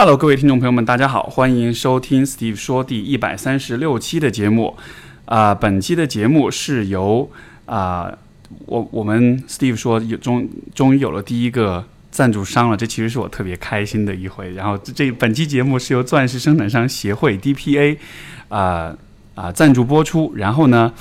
Hello，各位听众朋友们，大家好，欢迎收听 Steve 说第一百三十六期的节目。啊、本期的节目是由啊、我我们 Steve 说有终终于有了第一个赞助商了，这其实是我特别开心的一回。然后这这本期节目是由钻石生产商协会 DPA 啊、啊、赞助播出。然后呢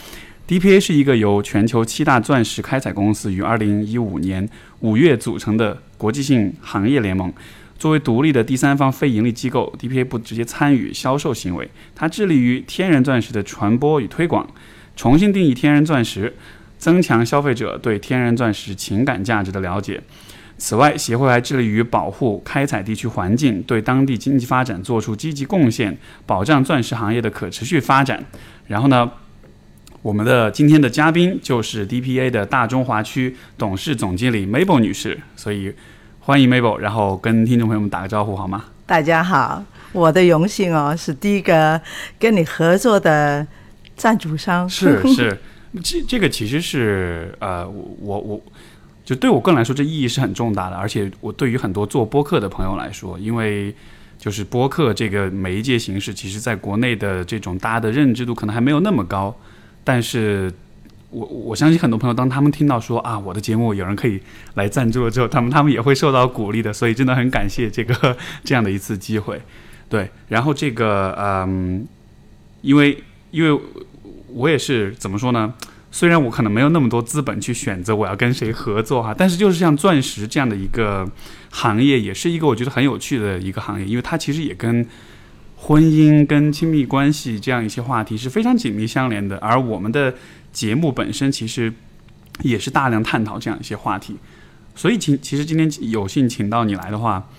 ，DPA 是一个由全球七大钻石开采公司于二零一五年五月组成的国际性行业联盟。作为独立的第三方非盈利机构，DPA 不直接参与销售行为，它致力于天然钻石的传播与推广，重新定义天然钻石，增强消费者对天然钻石情感价值的了解。此外，协会还致力于保护开采地区环境，对当地经济发展做出积极贡献，保障钻石行业的可持续发展。然后呢，我们的今天的嘉宾就是 DPA 的大中华区董事总经理 Mabel 女士，所以欢迎 Mabel，然后跟听众朋友们打个招呼好吗？大家好，我的荣幸哦，是第一个跟你合作的赞助商。是是，这这个其实是呃，我我我就对我个人来说，这意义是很重大的，而且我对于很多做播客的朋友来说，因为就是播客这个媒介形式，其实在国内的这种大家的认知度可能还没有那么高，但是。我我相信很多朋友，当他们听到说啊，我的节目有人可以来赞助了之后，他们他们也会受到鼓励的，所以真的很感谢这个这样的一次机会。对，然后这个嗯，因为因为我也是怎么说呢？虽然我可能没有那么多资本去选择我要跟谁合作哈，但是就是像钻石这样的一个行业，也是一个我觉得很有趣的一个行业，因为它其实也跟婚姻、跟亲密关系这样一些话题是非常紧密相连的。而我们的节目本身其实也是大量探讨这样一些话题，所以其其实今天有幸请到你来的话，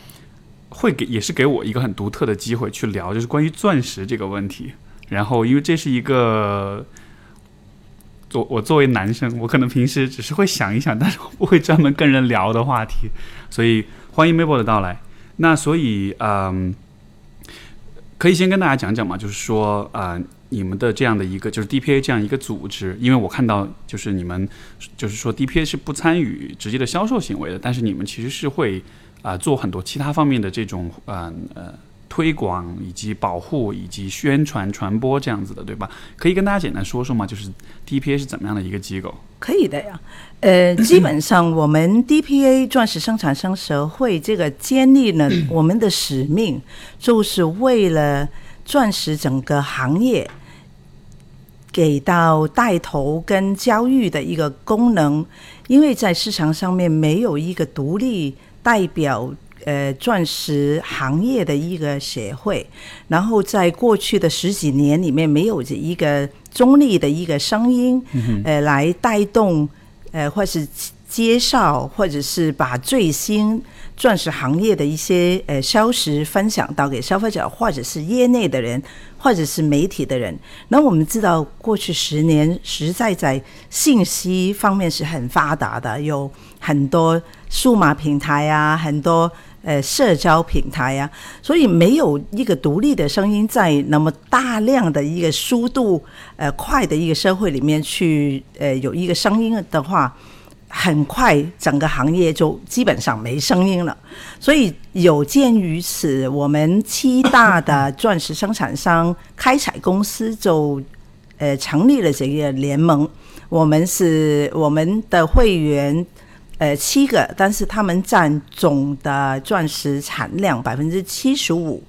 会给也是给我一个很独特的机会去聊，就是关于钻石这个问题。然后，因为这是一个，作我作为男生，我可能平时只是会想一想，但是我不会专门跟人聊的话题，所以欢迎 Mabel 的到来。那所以，嗯，可以先跟大家讲讲嘛，就是说，啊、你们的这样的一个就是 DPA 这样一个组织，因为我看到就是你们就是说 DPA 是不参与直接的销售行为的，但是你们其实是会啊、做很多其他方面的这种呃呃推广以及保护以及宣传传播这样子的，对吧？可以跟大家简单说说吗？就是 DPA 是怎么样的一个机构？可以的呀。呃，基本上我们 DPA 钻石生产商协会这个建立呢，我们的使命就是为了钻石整个行业给到带头跟教育的一个功能，因为在市场上面没有一个独立代表。呃，钻石行业的一个协会，然后在过去的十几年里面，没有这一个中立的一个声音，呃，来带动，呃，或是介绍，或者是把最新钻石行业的一些呃消息分享到给消费者，或者是业内的人，或者是媒体的人。那我们知道，过去十年实在在信息方面是很发达的，有很多数码平台啊，很多。呃，社交平台呀、所以没有一个独立的声音在那么大量的一个速度呃快的一个社会里面去呃有一个声音的话，很快整个行业就基本上没声音了。所以有鉴于此，我们七大的钻石生产商开采公司就呃成立了这个联盟。我们是我们的会员。呃，七个，但是他们占总的钻石产量百分之七十五，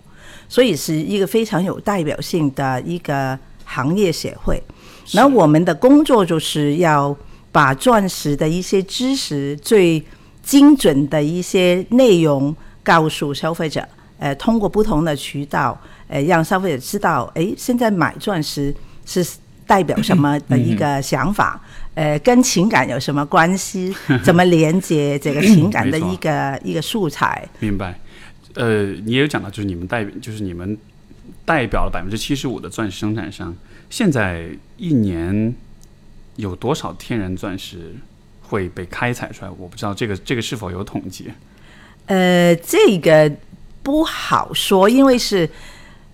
所以是一个非常有代表性的一个行业协会。那我们的工作就是要把钻石的一些知识、最精准的一些内容告诉消费者，呃，通过不同的渠道，呃，让消费者知道，哎，现在买钻石是代表什么的一个想法。呃，跟情感有什么关系？怎么连接这个情感的一个一个素材？明白。呃，你也有讲到，就是你们代，就是你们代表了百分之七十五的钻石生产商。现在一年有多少天然钻石会被开采出来？我不知道这个这个是否有统计。呃，这个不好说，因为是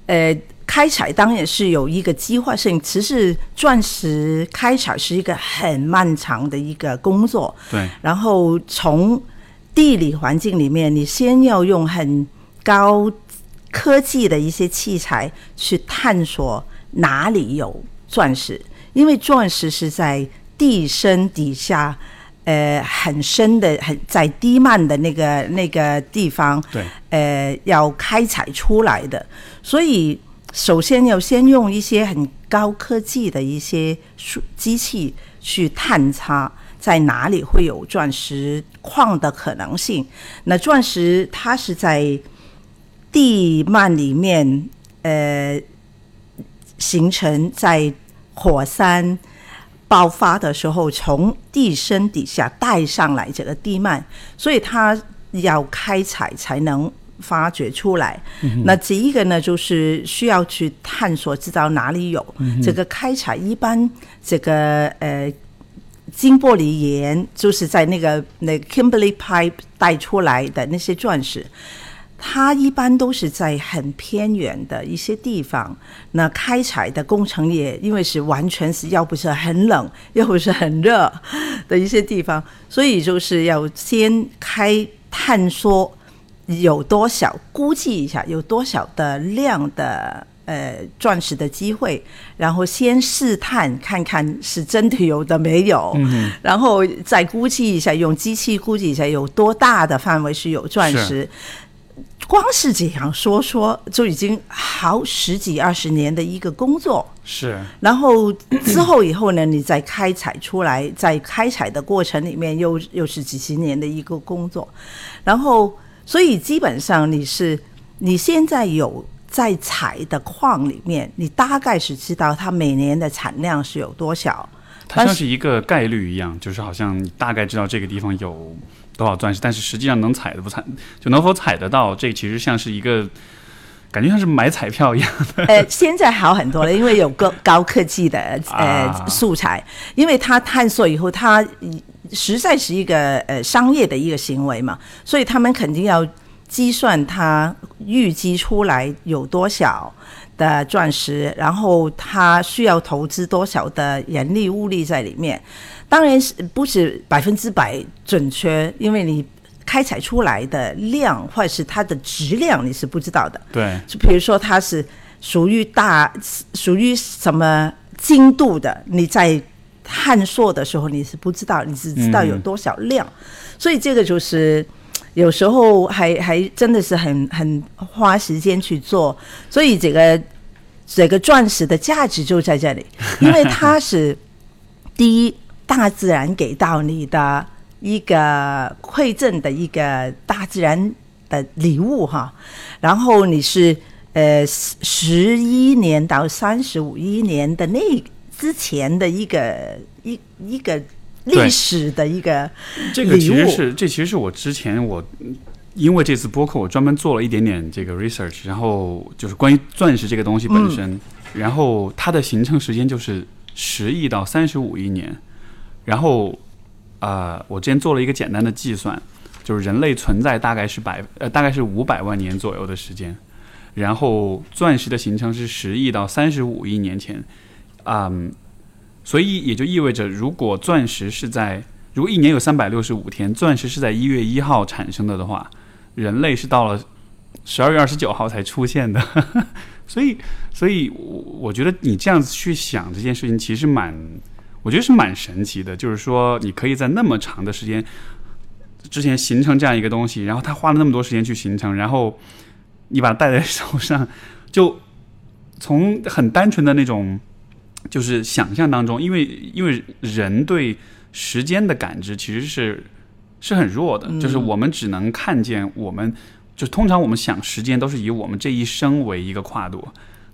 呃。开采当然是有一个计划性，其实钻石开采是一个很漫长的一个工作。对。然后从地理环境里面，你先要用很高科技的一些器材去探索哪里有钻石，因为钻石是在地深底下，呃，很深的、很在低曼的那个那个地方，对，呃，要开采出来的，所以首先要先用一些很高科技的一些数机器去探查在哪里会有钻石矿的可能性。那钻石它是在地幔里面，呃，形成在火山爆发的时候，从地深底下带上来这个地幔，所以它要开采才能发掘出来。那这一个呢，就是需要去探索，知道哪里有、这个开采。一般这个呃金玻璃岩，就是在那个那个 Kimberley Pipe 带出来的那些钻石。它一般都是在很偏远的一些地方，那开采的工程也因为是完全是要不是很冷，要不是很热的一些地方，所以就是要先开探索有多少，估计一下有多少的量的呃钻石的机会，然后先试探看看是真的有的没有，然后再估计一下，用机器估计一下有多大的范围是有钻石。光是这样说说，就已经好十几二十年的一个工作。是，然后之后以后呢，你再开采出来，在开采的过程里面又又是几十年的一个工作。然后，所以基本上你是你现在有在采的矿里面，你大概是知道它每年的产量是有多少。它像是一个概率一样，就是好像你大概知道这个地方有。多少钻石？但是实际上能采的不采，就能否采得到？这其实像是一个感觉像是买彩票一样的。呃，现在好很多了，因为有高高科技的呃素材，因为它探索以后，它实在是一个呃商业的一个行为嘛，所以他们肯定要计算它预计出来有多少的钻石，然后它需要投资多少的人力物力在里面。当然是不是百分之百准确，因为你开采出来的量或者是它的质量你是不知道的。对，就比如说它是属于大属于什么精度的，你在探索的时候你是不知道，你只知道有多少量，所以这个就是有时候还还真的是很很花时间去做，所以这个这个钻石的价值就在这里，因为它是第一。大自然给到你的一个馈赠的一个大自然的礼物哈，然后你是呃十一年到三十五一年的那之前的一个一一个历史的一个这个其实是这其实是我之前我因为这次播客我专门做了一点点这个 research，然后就是关于钻石这个东西本身，然后它的形成时间就是十亿到三十五亿年。然后，呃，我之前做了一个简单的计算，就是人类存在大概是百呃大概是五百万年左右的时间，然后钻石的形成是十亿到三十五亿年前，嗯，所以也就意味着，如果钻石是在如果一年有三百六十五天，钻石是在一月一号产生的的话，人类是到了十二月二十九号才出现的，所以所以我我觉得你这样子去想这件事情，其实蛮。我觉得是蛮神奇的，就是说你可以在那么长的时间之前形成这样一个东西，然后它花了那么多时间去形成，然后你把它戴在手上，就从很单纯的那种就是想象当中，因为因为人对时间的感知其实是是很弱的，就是我们只能看见我们就通常我们想时间都是以我们这一生为一个跨度。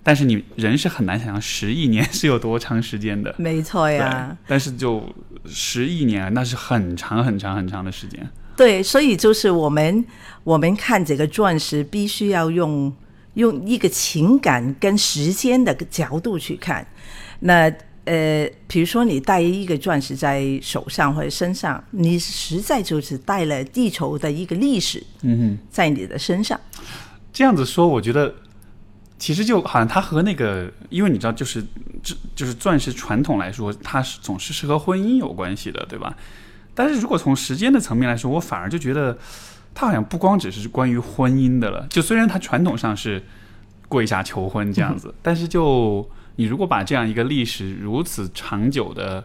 但是你人是很难想象十亿年 是有多长时间的，没错呀。但是就十亿年，那是很长很长很长的时间。对，所以就是我们我们看这个钻石，必须要用用一个情感跟时间的角度去看。那呃，比如说你戴一个钻石在手上或者身上，你实在就是带了地球的一个历史，嗯哼，在你的身上。这样子说，我觉得。其实就好像它和那个，因为你知道，就是这就是钻石传统来说，它是总是是和婚姻有关系的，对吧？但是如果从时间的层面来说，我反而就觉得它好像不光只是关于婚姻的了。就虽然它传统上是跪下求婚这样子，但是就你如果把这样一个历史如此长久的，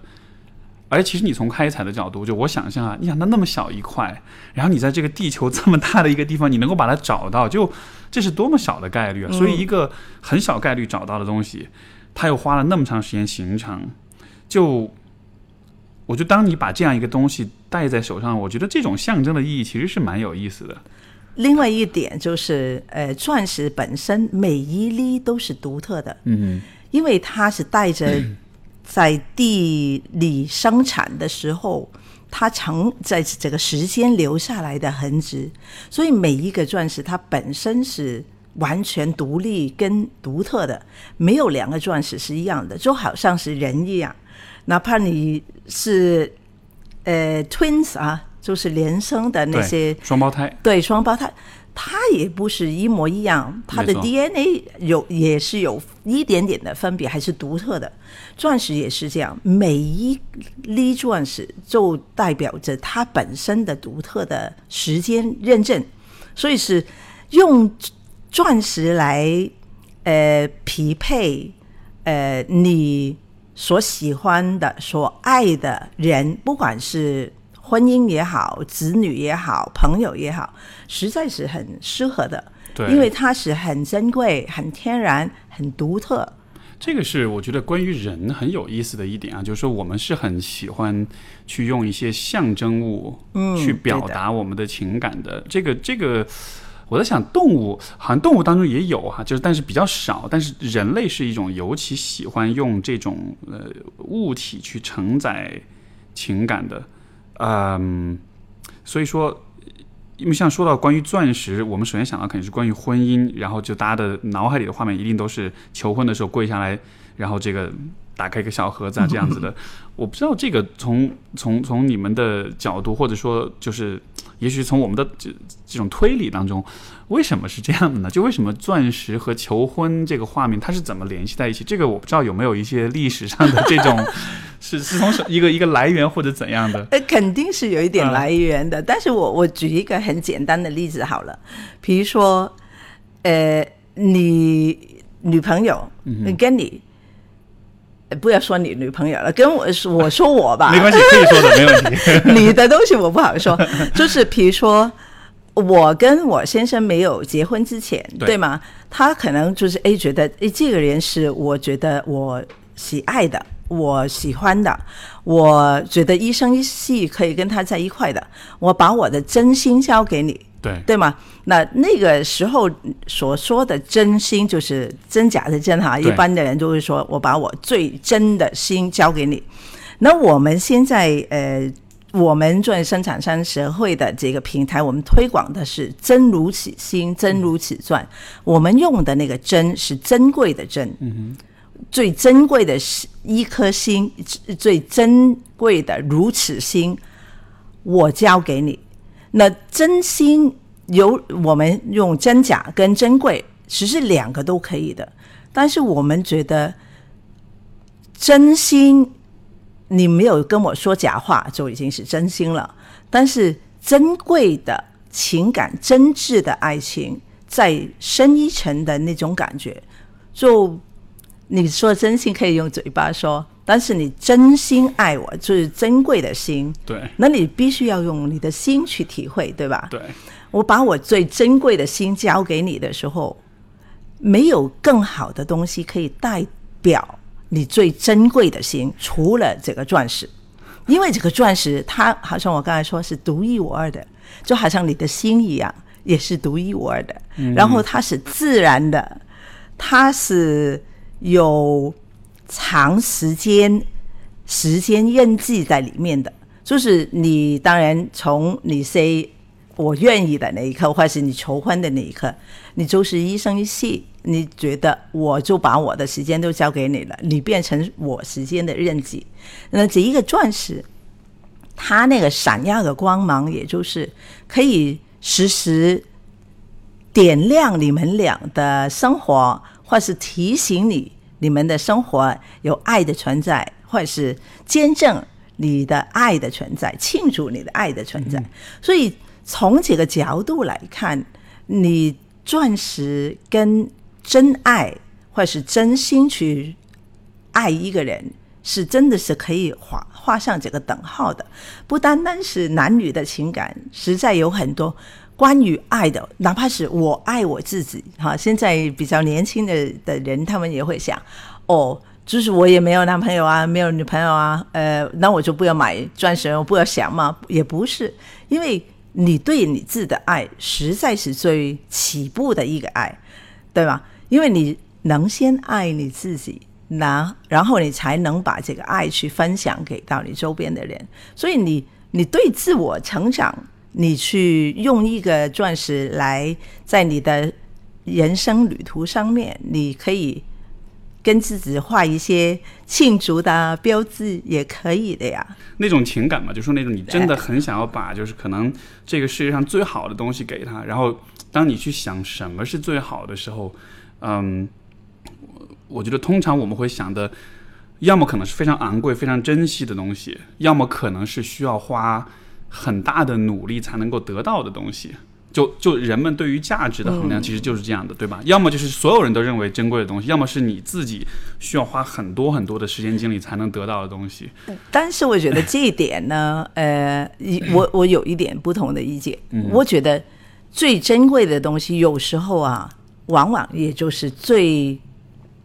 而其实你从开采的角度，就我想象啊，你想它那么小一块，然后你在这个地球这么大的一个地方，你能够把它找到，就这是多么小的概率啊！所以一个很小概率找到的东西，它又花了那么长时间形成，就。我觉得，当你把这样一个东西戴在手上，我觉得这种象征的意义其实是蛮有意思的。另外一点就是，呃，钻石本身每一粒都是独特的，嗯，因为它是带着在地里生产的时候，它曾在这个时间留下来的痕迹，所以每一个钻石它本身是完全独立跟独特的，没有两个钻石是一样的，就好像是人一样。哪怕你是呃 twins 啊，就是连生的那些双胞胎，对双胞胎，它也不是一模一样，它的 DNA 有也是有一点点的分别，还是独特的。钻石也是这样，每一粒钻石就代表着它本身的独特的时间认证，所以是用钻石来呃匹配呃你。所喜欢的、所爱的人，不管是婚姻也好、子女也好、朋友也好，实在是很适合的。对，因为它是很珍贵、很天然、很独特。这个是我觉得关于人很有意思的一点啊，就是说我们是很喜欢去用一些象征物，嗯，去表达我们的情感的。这个，这个。我在想，动物好像动物当中也有哈，就是但是比较少。但是人类是一种尤其喜欢用这种呃物体去承载情感的，嗯，所以说，因为像说到关于钻石，我们首先想到肯定是关于婚姻，然后就大家的脑海里的画面一定都是求婚的时候跪下来，然后这个打开一个小盒子啊 这样子的。我不知道这个从从从你们的角度，或者说就是。也许从我们的这这种推理当中，为什么是这样的呢？就为什么钻石和求婚这个画面它是怎么联系在一起？这个我不知道有没有一些历史上的这种 是是从一个一个来源或者怎样的？呃，肯定是有一点来源的。但是我我举一个很简单的例子好了，比如说，呃，你女朋友跟你。不要说你女朋友了，跟我说我说我吧，没关系，可以说的，没问题。你的东西我不好说，就是比如说，我跟我先生没有结婚之前，对吗？他可能就是 A，觉得诶，这个人是我觉得我喜爱的，我喜欢的，我觉得一生一世可以跟他在一块的，我把我的真心交给你。对对吗？那那个时候所说的真心就是真假的真哈，一般的人就会说我把我最真的心交给你。那我们现在呃，我们作为生产商协会的这个平台，我们推广的是真如此心，真如此钻。我们用的那个真是珍贵的真，嗯最珍贵的是一颗心，最珍贵的如此心，我交给你。那真心有我们用真假跟珍贵，其实两个都可以的。但是我们觉得真心，你没有跟我说假话就已经是真心了。但是珍贵的情感、真挚的爱情，在深一层的那种感觉，就你说真心可以用嘴巴说。但是你真心爱我，就是珍贵的心。对，那你必须要用你的心去体会，对吧？对，我把我最珍贵的心交给你的时候，没有更好的东西可以代表你最珍贵的心，除了这个钻石，因为这个钻石它好像我刚才说是独一无二的，就好像你的心一样，也是独一无二的。然后它是自然的，它是有。长时间时间印记在里面的，就是你当然从你 say 我愿意的那一刻，或是你求婚的那一刻，你就是一生一世，你觉得我就把我的时间都交给你了，你变成我时间的印记。那这一个钻石，它那个闪耀的光芒，也就是可以时时点亮你们俩的生活，或是提醒你。你们的生活有爱的存在，或者是见证你的爱的存在，庆祝你的爱的存在。所以从这个角度来看，你钻石跟真爱或是真心去爱一个人，是真的是可以画画上这个等号的。不单单是男女的情感，实在有很多关于爱的，哪怕是我爱我自己哈。现在比较年轻的的人，他们也会想，哦，就是我也没有男朋友啊，没有女朋友啊，呃，那我就不要买钻石，我不要想嘛。也不是，因为你对你自己的爱，实在是最起步的一个爱，对吧？因为你能先爱你自己。那然后你才能把这个爱去分享给到你周边的人，所以你你对自我成长，你去用一个钻石来在你的人生旅途上面，你可以跟自己画一些庆祝的标志，也可以的呀。那种情感嘛，就说那种你真的很想要把，就是可能这个世界上最好的东西给他，然后当你去想什么是最好的时候，嗯。我觉得通常我们会想的，要么可能是非常昂贵、非常珍惜的东西，要么可能是需要花很大的努力才能够得到的东西。就就人们对于价值的衡量其实就是这样的，对吧？要么就是所有人都认为珍贵的东西，要么是你自己需要花很多很多的时间精力才能得到的东西。但是我觉得这一点呢，呃，我我有一点不同的意见。我觉得最珍贵的东西，有时候啊，往往也就是最。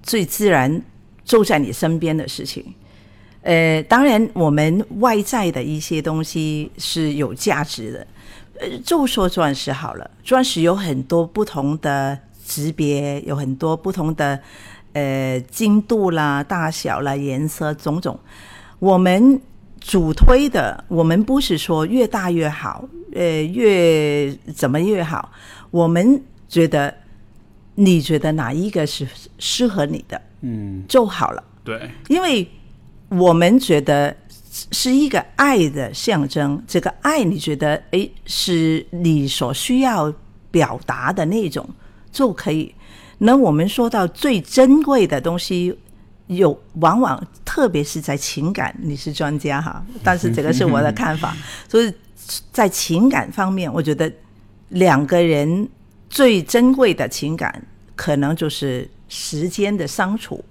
最自然就在你身边的事情，呃，当然我们外在的一些东西是有价值的，呃，就说钻石好了，钻石有很多不同的级别，有很多不同的呃精度啦、大小啦、颜色种种。我们主推的，我们不是说越大越好，呃，越怎么越好，我们觉得。你觉得哪一个是适合你的？嗯，就好了。对，因为我们觉得是一个爱的象征。这个爱，你觉得哎，是你所需要表达的那种就可以。那我们说到最珍贵的东西，有往往特别是在情感，你是专家哈，但是这个是我的看法。所以在情感方面，我觉得两个人。最珍贵的情感，可能就是时间的相处。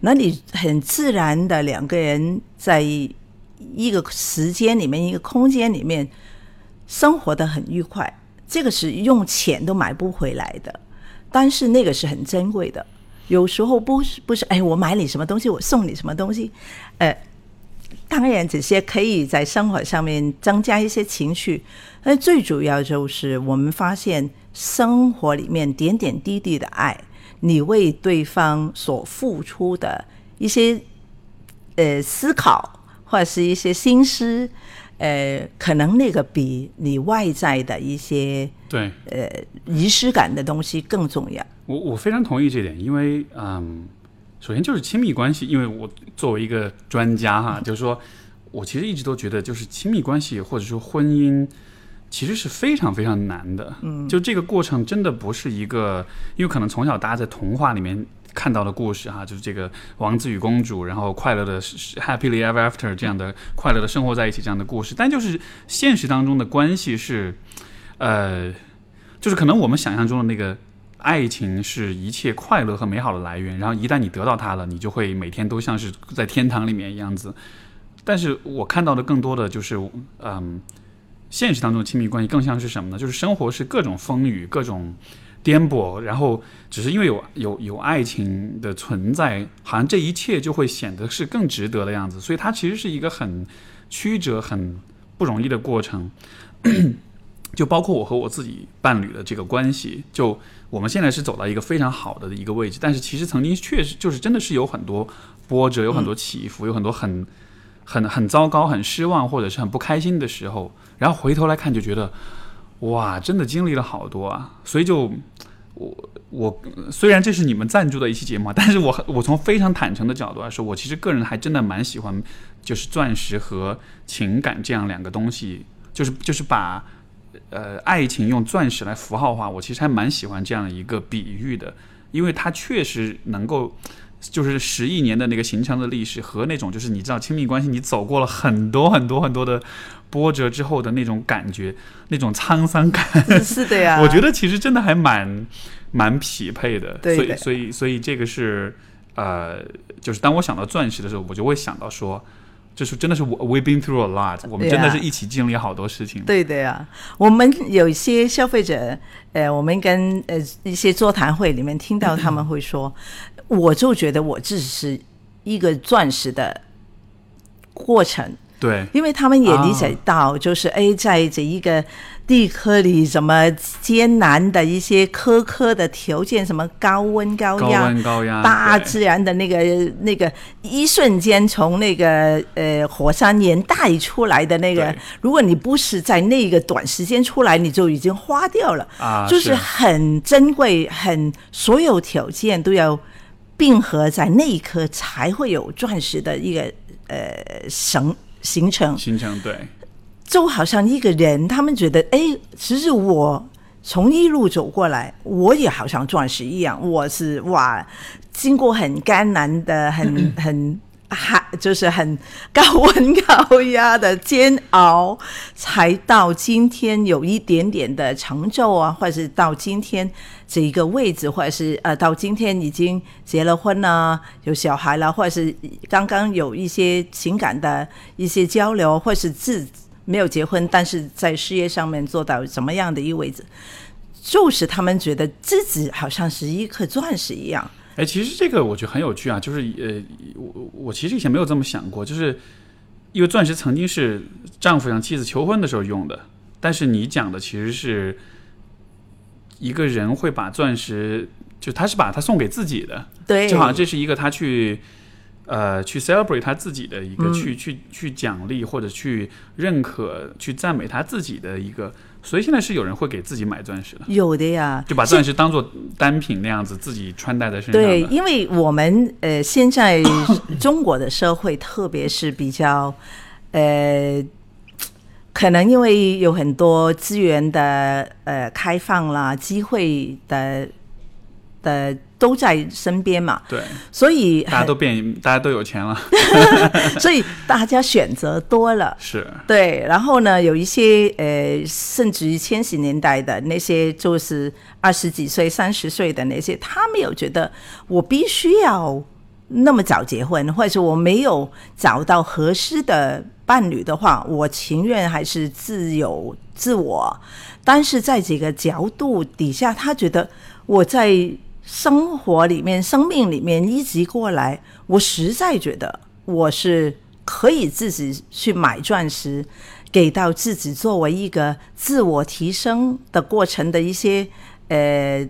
那你很自然的两个人在一个时间里面、一个空间里面生活的很愉快，这个是用钱都买不回来的。但是那个是很珍贵的。有时候不是不是，哎，我买你什么东西，我送你什么东西，呃。当然，这些可以在生活上面增加一些情绪，而最主要就是我们发现生活里面点点滴滴的爱，你为对方所付出的一些呃思考或者是一些心思，呃，可能那个比你外在的一些对呃仪式感的东西更重要。我我非常同意这点，因为嗯。首先就是亲密关系，因为我作为一个专家哈，就是说我其实一直都觉得，就是亲密关系或者说婚姻，其实是非常非常难的。嗯，就这个过程真的不是一个，因为可能从小大家在童话里面看到的故事哈，就是这个王子与公主，然后快乐的 happily ever after 这样的快乐的生活在一起这样的故事，但就是现实当中的关系是，呃，就是可能我们想象中的那个。爱情是一切快乐和美好的来源，然后一旦你得到它了，你就会每天都像是在天堂里面一样子。但是我看到的更多的就是，嗯，现实当中的亲密关系更像是什么呢？就是生活是各种风雨、各种颠簸，然后只是因为有有有爱情的存在，好像这一切就会显得是更值得的样子。所以它其实是一个很曲折、很不容易的过程。就包括我和我自己伴侣的这个关系，就我们现在是走到一个非常好的一个位置，但是其实曾经确实就是真的是有很多波折，有很多起伏，有很多很很很糟糕、很失望或者是很不开心的时候，然后回头来看就觉得，哇，真的经历了好多啊！所以就我我虽然这是你们赞助的一期节目，但是我我从非常坦诚的角度来说，我其实个人还真的蛮喜欢，就是钻石和情感这样两个东西，就是就是把。呃，爱情用钻石来符号化，我其实还蛮喜欢这样一个比喻的，因为它确实能够就是十亿年的那个形成的历史和那种就是你知道亲密关系，你走过了很多很多很多的波折之后的那种感觉，那种沧桑感，是的呀。我觉得其实真的还蛮蛮匹配的。对所以所以所以这个是呃，就是当我想到钻石的时候，我就会想到说，就是真的是我 we've been through a lot，我们真的是一起经历好多事情。对的呀，我们有一些消费者，呃，我们跟呃一些座谈会里面听到他们会说，我就觉得我只是一个钻石的过程，对。因为他们也理解到，就是哎，在这一个地壳里，什么艰难的一些苛刻的条件，什么高温高压高压。温高压，大自然的那个那个一瞬间从那个呃火山岩带出来的那个，如果你不是在那个短时间出来，你就已经花掉了，啊，就是很珍贵，很所有条件都要并合在那一刻，才会有钻石的一个呃形形成。形成对。就好像一个人，他们觉得，哎，其实我从一路走过来，我也好像钻石一样，我是哇，经过很艰难的、很 很还就是很高温高压的煎熬，才到今天有一点点的成就啊，或者是到今天这一个位置，或者是呃，到今天已经结了婚啦，有小孩了，或者是刚刚有一些情感的一些交流，或是自没有结婚，但是在事业上面做到什么样的一个位置，就是他们觉得自己好像是一颗钻石一样。哎，其实这个我觉得很有趣啊，就是呃，我我其实以前没有这么想过，就是因为钻石曾经是丈夫向妻子求婚的时候用的，但是你讲的其实是一个人会把钻石，就他是把它送给自己的，对，就好像这是一个他去呃去 celebrate 他自己的一个、嗯。去去去奖励或者去认可、去赞美他自己的一个，所以现在是有人会给自己买钻石的，有的呀，就把钻石当做单品那样子自己穿戴在身上。对，因为我们呃现在中国的社会，特别是比较呃，可能因为有很多资源的呃开放啦，机会的的都在身边嘛，对，所以大家都变，大家都有钱了，所以大家选择多了。是对，然后呢，有一些呃，甚至于千禧年代的那些，就是二十几岁、三十岁的那些，他没有觉得我必须要那么早结婚，或者是我没有找到合适的伴侣的话，我情愿还是自由自我。但是在这个角度底下，他觉得我在生活里面、生命里面一直过来，我实在觉得我是可以自己去买钻石，给到自己作为一个自我提升的过程的一些呃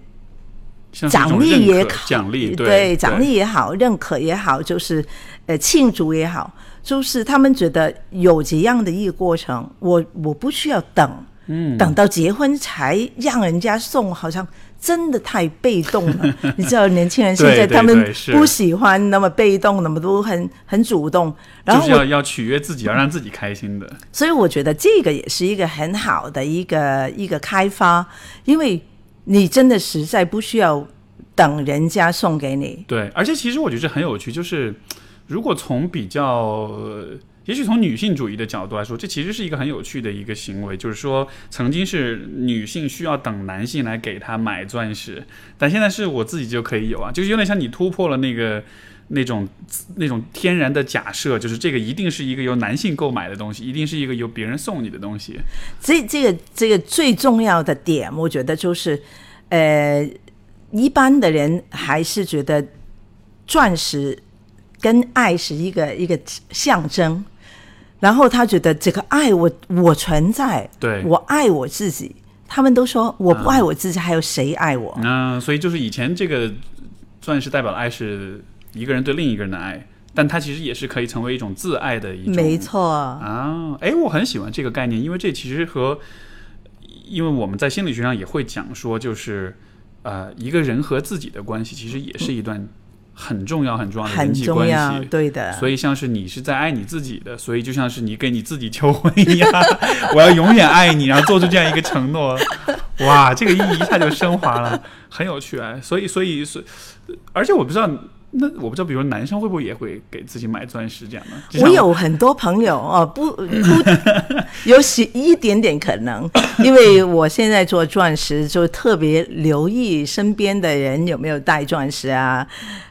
奖励也好，奖励对。奖励也好，认可也好，就是呃庆祝也好，就是他们觉得有这样的一个过程，我我不需要等，嗯，等到结婚才让人家送，好像真的太被动了。你知道，年轻人现在他们不喜欢那么被动，那么都很很主动。然后就是要要取悦自己，要让自己开心的。所以我觉得这个也是一个很好的一个一个开发，因为你真的实在不需要等人家送给你。对，而且其实我觉得这很有趣，就是如果从比较，呃也许从女性主义的角度来说，这其实是一个很有趣的一个行为，就是说曾经是女性需要等男性来给她买钻石，但现在是我自己就可以有啊，就是有点像你突破了那个。那种那种天然的假设，就是这个一定是一个由男性购买的东西，一定是一个由别人送你的东西。这这个这个最重要的点，我觉得就是，呃，一般的人还是觉得钻石跟爱是一个一个象征，然后他觉得这个爱我我存在，对我爱我自己。他们都说我不爱我自己，还有谁爱我？嗯，所以就是以前这个钻石代表的爱是一个人对另一个人的爱，但它其实也是可以成为一种自爱的一种。没错，啊，哎，我很喜欢这个概念，因为这其实和，因为我们在心理学上也会讲说，就是呃，一个人和自己的关系其实也是一段很重要很重要的人很际关重要，系。对的。所以像是你是在爱你自己的，所以就像是你给你自己求婚一样，我要永远爱你，然后做出这样一个承诺，哇，这个意义一下就升华了，很有趣哎。所以，所以，所以，而且我不知道那我不知道，比如男生会不会也会给自己买钻石这样呢？我有很多朋友哦，不不有些一点点可能，因为我现在做钻石，就特别留意身边的人有没有戴钻石啊。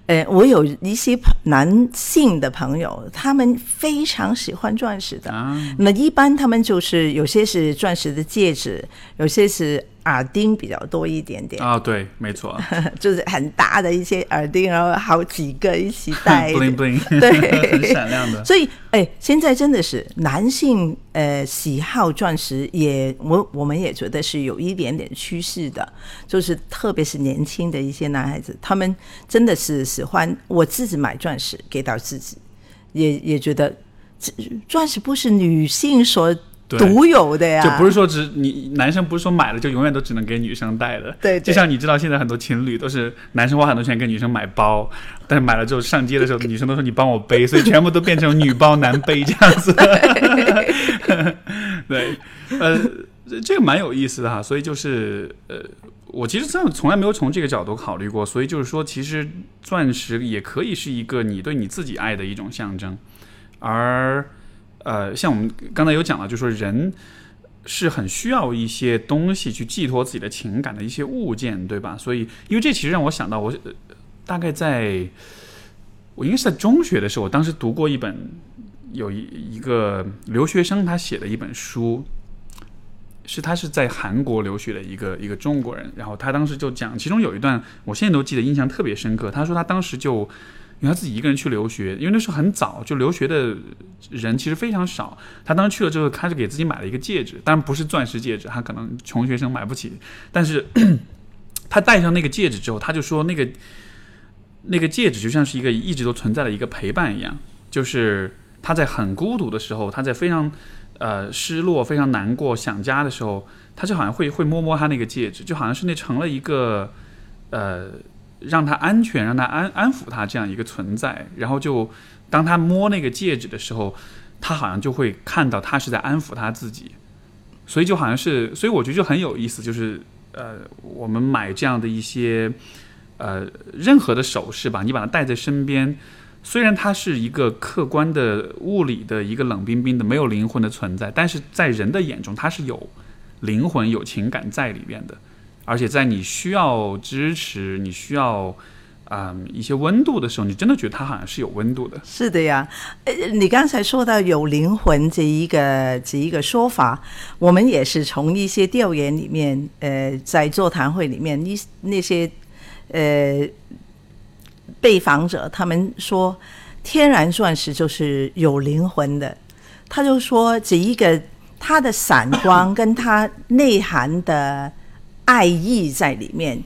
呃，我有一些男性的朋友，他们非常喜欢钻石的。啊，那一般他们就是有些是钻石的戒指，有些是耳钉比较多一点点，啊，对，没错 就是很大的一些耳钉，然后好几个一起戴。bling bling，对很闪亮的。所以，哎，现在真的是男性呃喜好钻石也，我我们也觉得是有一点点趋势的，就是特别是年轻的一些男孩子，他们真的是喜欢我自己买钻石给到自己，也也觉得钻石不是女性所独有的呀，就不是说只你男生不是说买了就永远都只能给女生戴的，对对就像你知道现在很多情侣都是男生花很多钱给女生买包，但是买了之后上街的时候，女生都说你帮我背，所以全部都变成女包男背这样子。对，呃，这这个蛮有意思的哈，所以就是呃。我其实真的从来没有从这个角度考虑过，所以就是说，其实钻石也可以是一个你对你自己爱的一种象征，而呃，像我们刚才有讲了，就说人是很需要一些东西去寄托自己的情感的一些物件，对吧？所以，因为这其实让我想到我，大概在我应该是在中学的时候，我当时读过一本有一一个留学生他写的一本书。是他是在韩国留学的一个一个中国人，然后他当时就讲，其中有一段我现在都记得，印象特别深刻。他说他当时就因为他自己一个人去留学，因为那时候很早，就留学的人其实非常少。他当时去了之后，他就给自己买了一个戒指，当然不是钻石戒指，他可能穷学生买不起。但是 他戴上那个戒指之后，他就说那个那个戒指就像是一个一直都存在的一个陪伴一样，就是他在很孤独的时候，他在非常呃失落、非常难过、想家的时候，他就好像会会摸摸他那个戒指，就好像是那成了一个呃。让他安全，让他安安抚他这样一个存在，然后就当他摸那个戒指的时候，他好像就会看到他是在安抚他自己，所以就好像是，所以我觉得就很有意思，就是呃，我们买这样的一些呃任何的首饰吧，你把它带在身边，虽然它是一个客观的物理的一个冷冰冰的没有灵魂的存在，但是在人的眼中，它是有灵魂、有情感在里边的。而且在你需要支持、你需要嗯一些温度的时候，你真的觉得它好像是有温度的。是的呀，呃，你刚才说到有灵魂这一个这一个说法，我们也是从一些调研里面，呃，在座谈会里面，一那些呃被访者他们说，天然钻石就是有灵魂的，他就说这一个它的闪光跟它内涵的爱意在里面。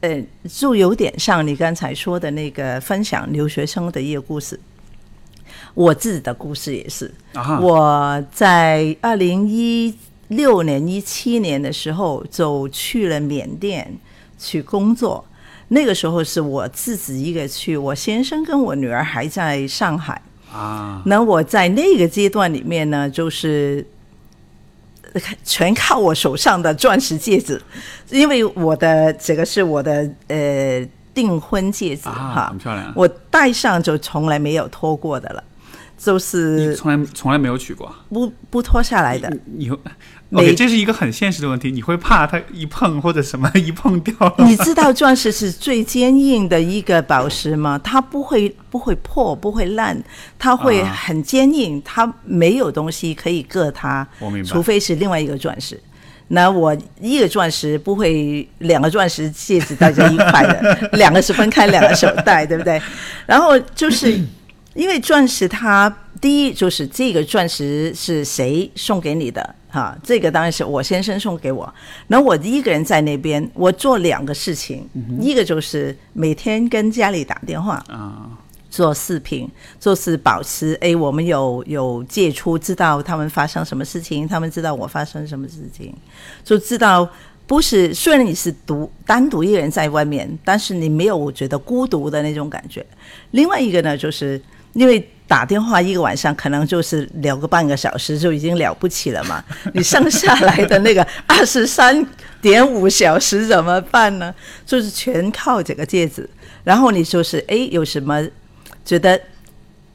呃，就有点像你刚才说的那个分享留学生的一个故事。我自己的故事也是，啊，我在二零一六年、一七年的时候就去了缅甸去工作。那个时候是我自己一个去，我先生跟我女儿还在上海。啊，那我在那个阶段里面呢，就是呃全靠我手上的钻石戒指，因为我的这个是我的呃订婚戒指啊，哈很，漂亮。我戴上就从来没有脱过的了，就是从来从来没有取过，不不脱下来的。OK，这是一个很现实的问题，你会怕它一碰或者什么 一碰掉了？你知道钻石是最坚硬的一个宝石吗？它不会不会破，不会烂，它会啊很坚硬，它没有东西可以硌它，我明白除非是另外一个钻石。那我一个钻石不会两个钻石戒指戴在一块的，两个是分开，两个手戴，对不对？然后就是因为钻石它第一就是这个钻石是谁送给你的哈？这个当然是我先生送给我。然后我一个人在那边，我做两个事情，一个就是每天跟家里打电话，啊，做视频，就是保持哎，我们有有接触，知道他们发生什么事情，他们知道我发生什么事情，就知道不是虽然你是独单独一个人在外面，但是你没有觉得孤独的那种感觉。另外一个呢，就是因为打电话一个晚上，可能就是聊个半个小时就已经了不起了嘛。你剩下来的那个二十三点五小时怎么办呢？就是全靠这个戒指。然后你就是哎，有什么觉得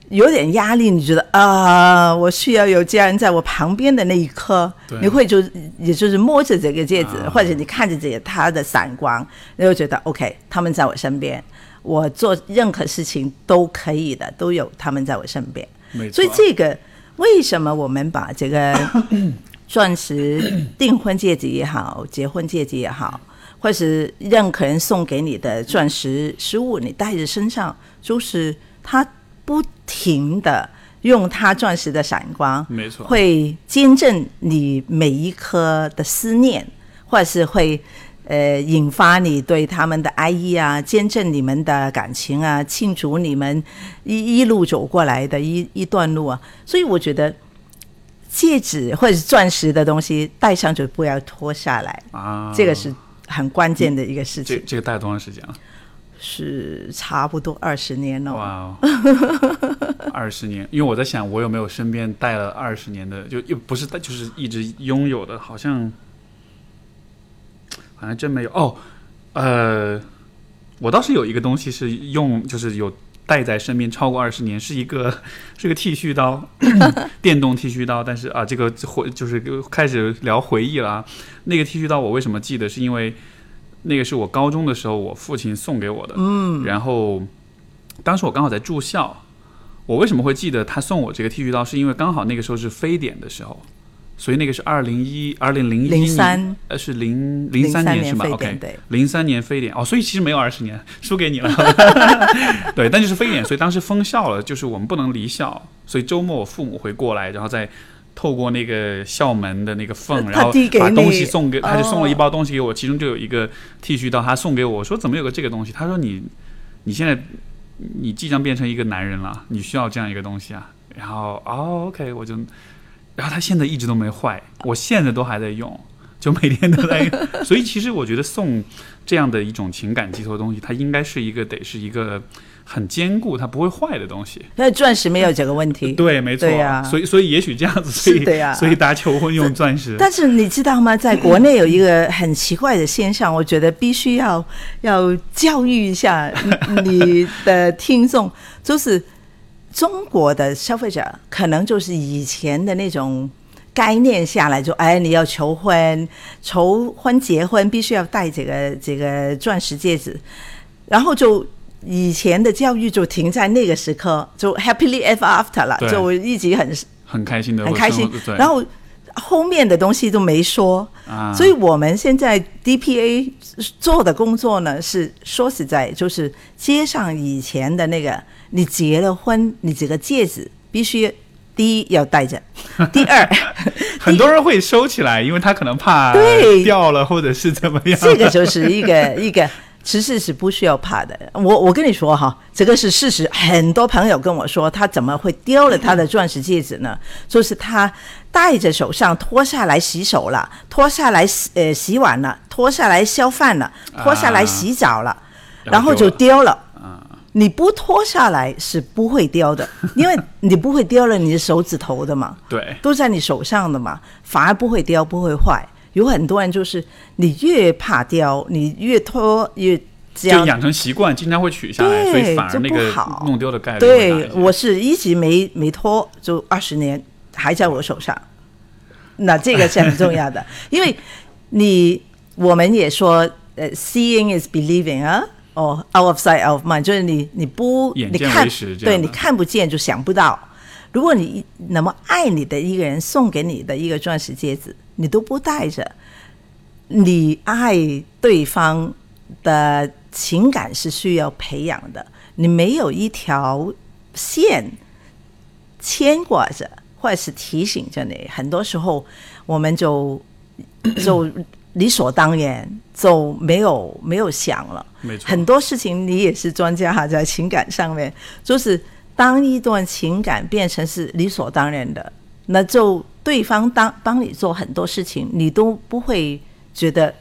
有点压力？你觉得啊，我需要有家人在我旁边的那一刻，你会就也就是摸着这个戒指，或者你看着这个它的闪光，你就觉得 OK，他们在我身边。我做任何事情都可以的，都有他们在我身边。所以这个为什么我们把这个 钻石订婚戒指也好，结婚戒指也好，或是任何人送给你的钻石实物，你带着身上，就是它不停的用它钻石的闪光，没错，会见证你每一颗的思念，或者是会。呃，引发你对他们的爱意啊，见证你们的感情啊，庆祝你们一一路走过来的一一段路啊，所以我觉得戒指或者是钻石的东西戴上就不要脱下来啊，这个是很关键的一个事情。这这个戴多长时间了？是差不多二十年了。哇，二十年！因为我在想，我有没有身边戴了二十年的，就又不是戴，就是一直拥有的，好像。还真没有哦，呃，我倒是有一个东西是用，就是有带在身边超过二十年，是一个是个剃须刀，电动剃须刀。但是啊，这个回就是开始聊回忆了啊。那个剃须刀我为什么记得？是因为那个是我高中的时候我父亲送给我的。嗯，然后当时我刚好在住校。我为什么会记得他送我这个剃须刀？是因为刚好那个时候是非典的时候。所以那个是二零一二零零一年，呃，是零零三年是吧？OK，零三年非典哦，所以其实没有二十年，输给你了。对，但就是非典，所以当时封校了，就是我们不能离校，所以周末我父母会过来，然后再透过那个校门的那个缝，然后把东西送给，他就送了一包东西给我，其中就有一个剃须刀，他送给我，我说怎么有个这个东西？他说你你现在你即将变成一个男人了，你需要这样一个东西啊。然后哦，OK，我就。然后它现在一直都没坏，我现在都还在用，就每天都在用。所以其实我觉得送这样的一种情感寄托的东西，它应该是一个得是一个很坚固、它不会坏的东西。那钻石没有这个问题。对，没错。所以所以也许这样子，所以所以大家求婚用钻石。但是你知道吗？在国内有一个很奇怪的现象，我觉得必须要要教育一下你的听众，就是。中国的消费者可能就是以前的那种概念下来，就哎，你要求婚、求婚、结婚，必须要戴这个这个钻石戒指，然后就以前的教育就停在那个时刻，就 happily ever after 了，就一直很很开心的，很开心。然后后面的东西都没说，所以我们现在 DPA 做的工作呢，是说实在就是接上以前的那个。你结了婚，你这个戒指必须第一要戴着，第二，很多人会收起来，因为他可能怕掉了或者是怎么样。这个就是一个一个，其实是不需要怕的。我我跟你说哈，这个是事实。很多朋友跟我说，他怎么会丢了他的钻石戒指呢？就是他戴着手上脱下来洗手了，脱下来洗呃洗碗了，脱下来削饭了，脱下来洗澡了，然后就丢了。你不脱下来是不会掉的，因为你不会掉了你的手指头的嘛，对，都在你手上的嘛，反而不会掉，不会坏。有很多人就是你越怕掉，你越脱越这样，就养成习惯，经常会取下来，所以反而那个弄丢的概率对，我是一直没没脱，就二十年还在我手上，那这个是很重要的，因为你我们也说，呃，seeing is believing 啊。哦，out of sight, out of mind，就是你你不你看对你看不见就想不到。如果你那么爱你的一个人送给你的一个钻石戒指，你都不戴着，你爱对方的情感是需要培养的。你没有一条线牵挂着，或者是提醒着你，很多时候我们就 就。理所当然就没有没有想了，没错。很多事情你也是专家哈，在情感上面，就是当一段情感变成是理所当然的，那就对方当帮你做很多事情，你都不会觉得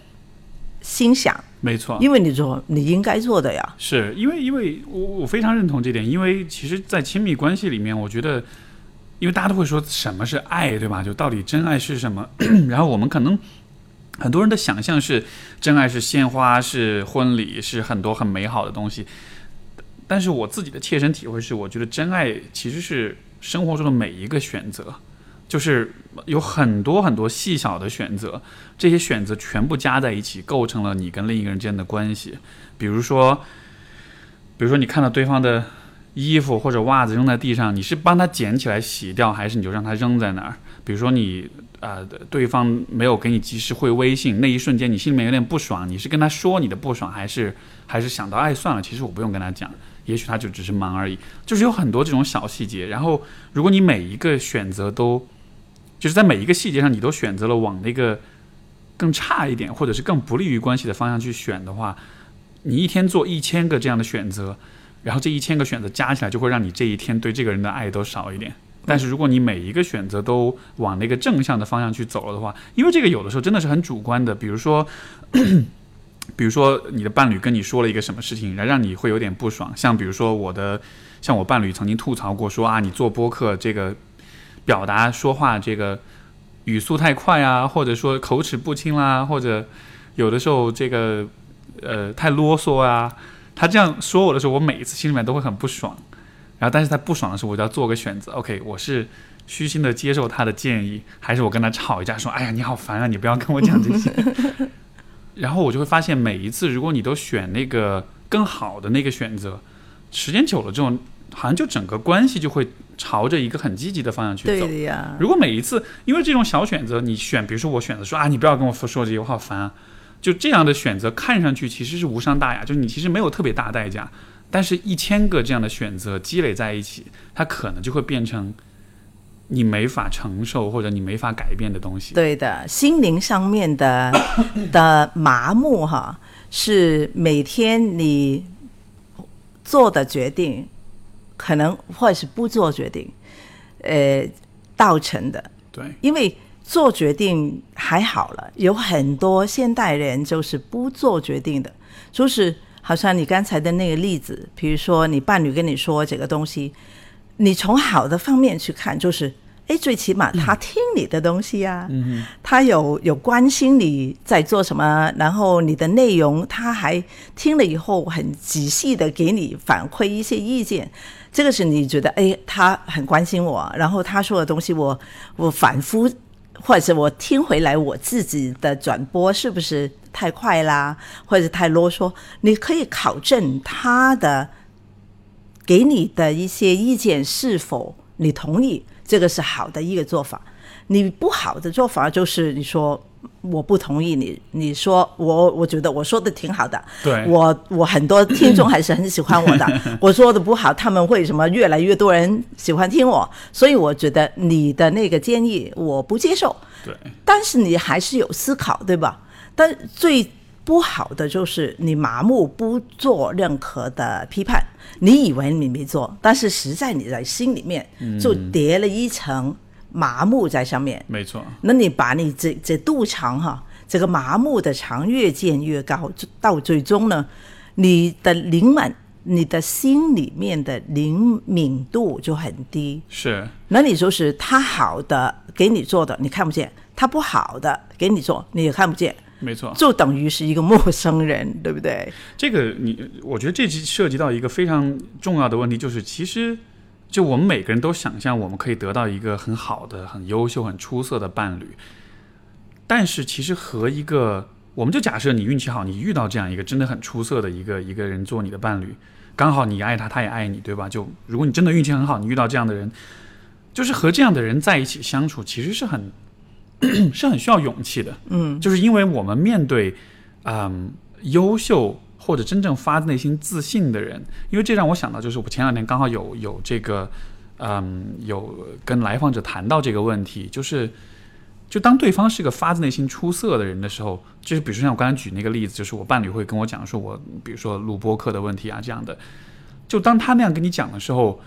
心想，没错，因为你做你应该做的呀。是因为因为我我非常认同这点，因为其实，在亲密关系里面，我觉得，因为大家都会说什么是爱，对吧？就到底真爱是什么？然后我们可能很多人的想象是真爱是鲜花，是婚礼，是很多很美好的东西。但是我自己的切身体会是，我觉得真爱其实是生活中的每一个选择，就是有很多很多细小的选择，这些选择全部加在一起，构成了你跟另一个人之间的关系。比如说，比如说你看到对方的衣服或者袜子扔在地上，你是帮他捡起来洗掉，还是你就让他扔在那儿？比如说你呃，对方没有给你及时回微信，那一瞬间你心里面有点不爽，你是跟他说你的不爽，还是还是想到哎算了，其实我不用跟他讲。也许他就只是忙而已，就是有很多这种小细节。然后，如果你每一个选择都，就是在每一个细节上你都选择了往那个更差一点，或者是更不利于关系的方向去选的话，你一天做一千个这样的选择，然后这一千个选择加起来就会让你这一天对这个人的爱都少一点。但是如果你每一个选择都往那个正向的方向去走了的话，因为这个有的时候真的是很主观的，比如说。比如说，你的伴侣跟你说了一个什么事情，然后让你会有点不爽。像比如说，我的像我伴侣曾经吐槽过，说啊，你做播客这个表达说话这个语速太快啊，或者说口齿不清啦，或者有的时候这个呃太啰嗦啊。他这样说我的时候，我每一次心里面都会很不爽。然后，但是他不爽的时候，我就要做个选择。OK，我是虚心的接受他的建议，还是我跟他吵一架，说哎呀你好烦啊，你不要跟我讲这些。然后我就会发现，每一次如果你都选那个更好的那个选择，时间久了之后，好像就整个关系就会朝着一个很积极的方向去走。对的呀。如果每一次因为这种小选择，你选，比如说我选择说啊，你不要跟我说说这些，我好烦啊。就这样的选择看上去其实是无伤大雅，就是你其实没有特别大代价，但是一千个这样的选择积累在一起，它可能就会变成。你没法承受或者你没法改变的东西，对的，心灵上面的 的麻木哈，是每天你做的决定，可能或者是不做决定，呃，造成的。对，因为做决定还好了，有很多现代人就是不做决定的，就是好像你刚才的那个例子，比如说你伴侣跟你说这个东西，你从好的方面去看，就是。哎，最起码他听你的东西呀，他有有关心你在做什么，然后你的内容他还听了以后很仔细的给你反馈一些意见，这个是你觉得哎，他很关心我，然后他说的东西我我反复或者我听回来我自己的转播是不是太快啦，或者太啰嗦？你可以考证他的给你的一些意见是否你同意。这个是好的一个做法，你不好的做法就是你说我不同意你，你说我我觉得我说的挺好的，对。我我很多听众还是很喜欢我的，我说的不好，他们会什么越来越多人喜欢听我，所以我觉得你的那个建议我不接受，对，但是你还是有思考对吧？但最不好的就是你麻木不做任何的批判。你以为你没做，但是实在你在心里面就叠了一层麻木在上面。没错。那你把你这这肚肠哈，这个麻木的肠越建越高，到最终呢，你的灵敏，你的心里面的灵敏度就很低。是。那你就是他好的给你做的，你看不见；他不好的给你做，你也看不见。没错，就等于是一个陌生人，对不对？这个你，我觉得这涉及到一个非常重要的问题，就是其实就我们每个人都想象我们可以得到一个很好的、很优秀、很出色的伴侣，但是其实和一个，我们就假设你运气好，你遇到这样一个真的很出色的一个一个人做你的伴侣，刚好你爱他，他也爱你，对吧？就如果你真的运气很好，你遇到这样的人，就是和这样的人在一起相处，其实是很。是很需要勇气的，嗯，就是因为我们面对，嗯，优秀或者真正发自内心自信的人，因为这让我想到，就是我前两天刚好有有这个，嗯，有跟来访者谈到这个问题，就是，就当对方是个发自内心出色的人的时候，就是比如说像我刚才举那个例子，就是我伴侣会跟我讲说，我比如说录播课的问题啊这样的，就当他那样跟你讲的时候，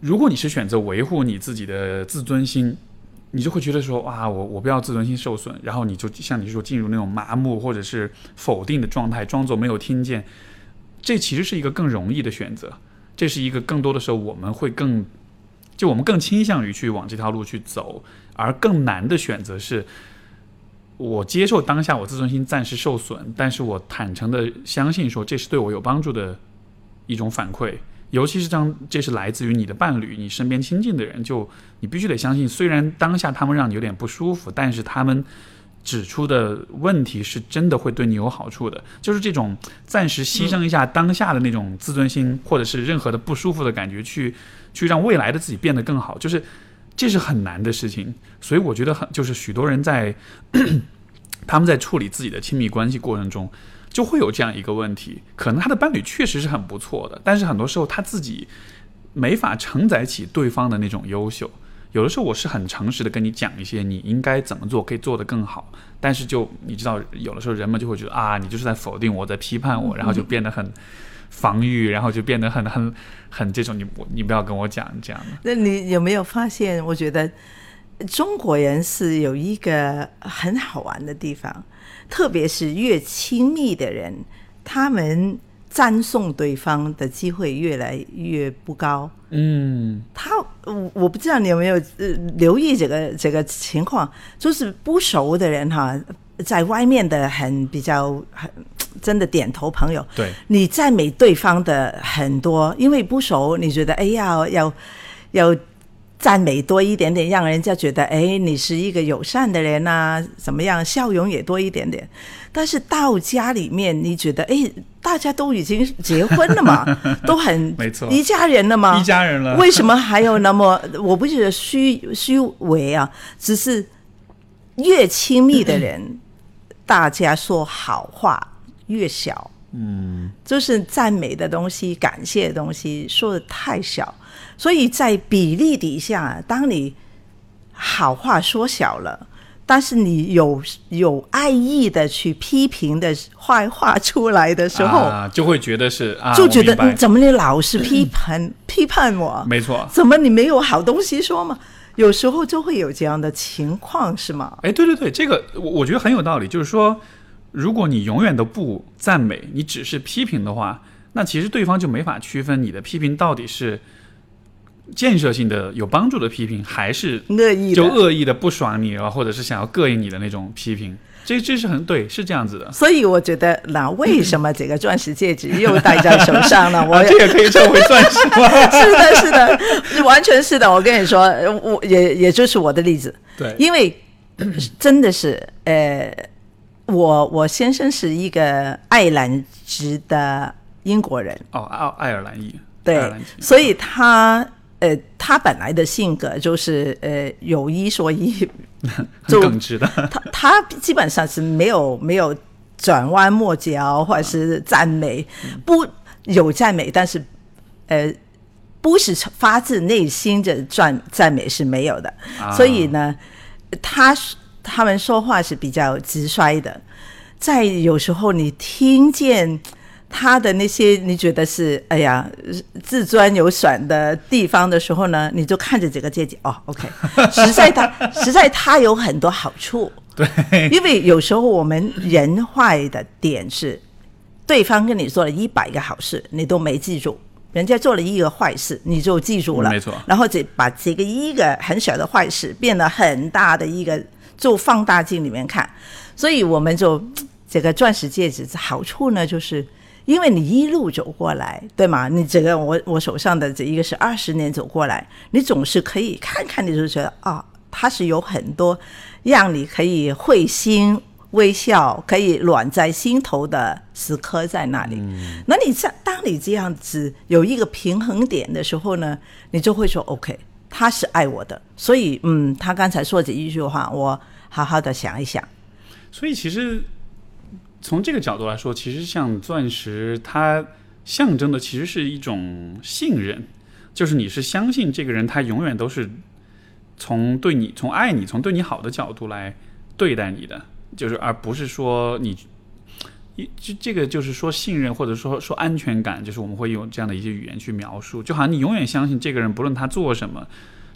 如果你是选择维护你自己的自尊心。你就会觉得说，哇，我我不要自尊心受损，然后你就像你说进入那种麻木或者是否定的状态，装作没有听见。这其实是一个更容易的选择，这是一个更多的时候我们会更，就我们更倾向于去往这条路去走，而更难的选择是，我接受当下我自尊心暂时受损，但是我坦诚的相信说这是对我有帮助的一种反馈，尤其是当这是来自于你的伴侣、你身边亲近的人，就你必须得相信，虽然当下他们让你有点不舒服，但是他们。指出的问题是真的会对你有好处的，就是这种暂时牺牲一下当下的那种自尊心，或者是任何的不舒服的感觉，去去让未来的自己变得更好，就是这是很难的事情。所以我觉得很就是许多人在 他们在处理自己的亲密关系过程中，就会有这样一个问题：可能他的伴侣确实是很不错的，但是很多时候他自己没法承载起对方的那种优秀。有的时候我是很诚实的跟你讲一些你应该怎么做可以做得更好，但是就你知道，有的时候人们就会觉得啊，你就是在否定我，在批判我，然后就变得很防御，然后就变得很很很这种，你你不要跟我讲这样的。那你有没有发现？我觉得中国人是有一个很好玩的地方，特别是越亲密的人，他们。赞颂对方的机会越来越不高。嗯，他我我不知道你有没有呃留意这个这个情况，就是不熟的人哈，在外面的很比较很真的点头朋友，对，你赞美对方的很多，因为不熟，你觉得哎呀要要。赞美多一点点，让人家觉得哎，你是一个友善的人呐，怎么样？笑容也多一点点。但是到家里面，你觉得哎，大家都已经结婚了嘛，都 很没错，一家人了嘛，一家人了。为什么还有那么？我不觉得虚虚伪啊，只是越亲密的人，大家说好话越小。嗯，就是赞美的东西、感谢的东西说的太小。所以在比例底下，当你好话说小了，但是你有有爱意的去批评的坏话出来的时候，就会觉得是啊，就觉得你怎么你老是批判 批判我？没错，怎么你没有好东西说吗？有时候就会有这样的情况，是吗？哎，对对对，这个我我觉得很有道理。就是说，如果你永远都不赞美，你只是批评的话，那其实对方就没法区分你的批评到底是。建设性的、有帮助的批评，还是恶意就恶意的不爽你啊，或者是想要膈应你的那种批评，这这是很对，是这样子的。所以我觉得，那为什么这个钻石戒指又戴在手上呢？我这也可以称为钻石吗？是的，是的，完全是的。我跟你说，我也也就是我的例子。对，因为 真的是，呃，我我先生是一个爱尔兰籍的英国人。哦，爱爱尔兰裔。对，所以他。呃，他本来的性格就是呃有一说一，就耿直的。他他基本上是没有没有转弯抹角或者是赞美，不有赞美，但是呃不是发自内心的赞赞美是没有的。所以呢，他他们说话是比较直率的，在有时候你听见。他的那些你觉得是哎呀自尊有损的地方的时候呢，你就看着这个阶级哦，OK，实在他 实在他有很多好处，对，因为有时候我们人坏的点是，对方跟你做了一百个好事，你都没记住，人家做了一个坏事，你就记住了，没错，然后这把这个一个很小的坏事变得很大的一个，就放大镜里面看，所以我们就 这个钻石戒指的好处呢，就是。因为你一路走过来，对吗？你这个我我手上的这一个是二十年走过来，你总是可以看看，你就觉得啊，它是有很多让你可以会心微笑、可以暖在心头的时刻在那里。那你在当你这样子有一个平衡点的时候呢，你就会说 OK，他是爱我的，所以嗯，他刚才说这一句话，我好好的想一想。所以其实。从这个角度来说，其实像钻石，它象征的其实是一种信任，就是你是相信这个人，他永远都是从对你、从爱你、从对你好的角度来对待你的，就是而不是说你一这这个就是说信任或者说说安全感，就是我们会用这样的一些语言去描述，就好像你永远相信这个人，不论他做什么。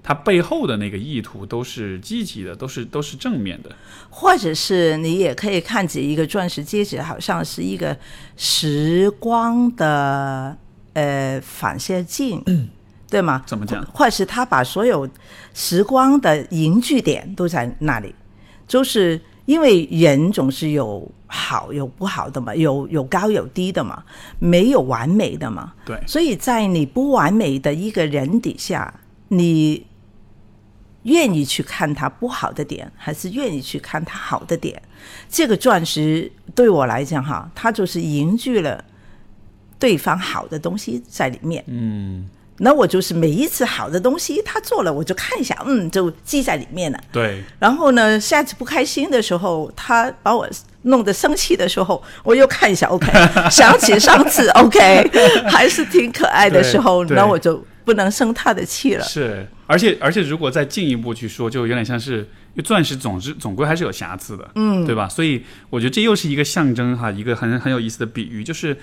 他背后的那个意图都是积极的，都是都是正面的。或者是你也可以看见一个钻石戒指，好像是一个时光的呃反射镜，对吗？怎么讲？或者是他把所有时光的凝聚点都在那里，就是因为人总是有好有不好的嘛，有有高有低的嘛，没有完美的嘛。对，所以在你不完美的一个人底下，你愿意去看他不好的点，还是愿意去看他好的点？这个钻石对我来讲，哈，它就是凝聚了对方好的东西在里面。嗯，那我就是每一次好的东西他做了，我就看一下，嗯，就记在里面了。对，然后呢，下次不开心的时候，他把我弄得生气的时候，我又看一下，OK，想起上次，OK，还是挺可爱的时候，那我就不能生他的气了。是，而且而且如果再进一步去说，就有点像是，因为钻石总是总归还是有瑕疵的，嗯，对吧？所以我觉得这又是一个象征哈，一个很很有意思的比喻，就是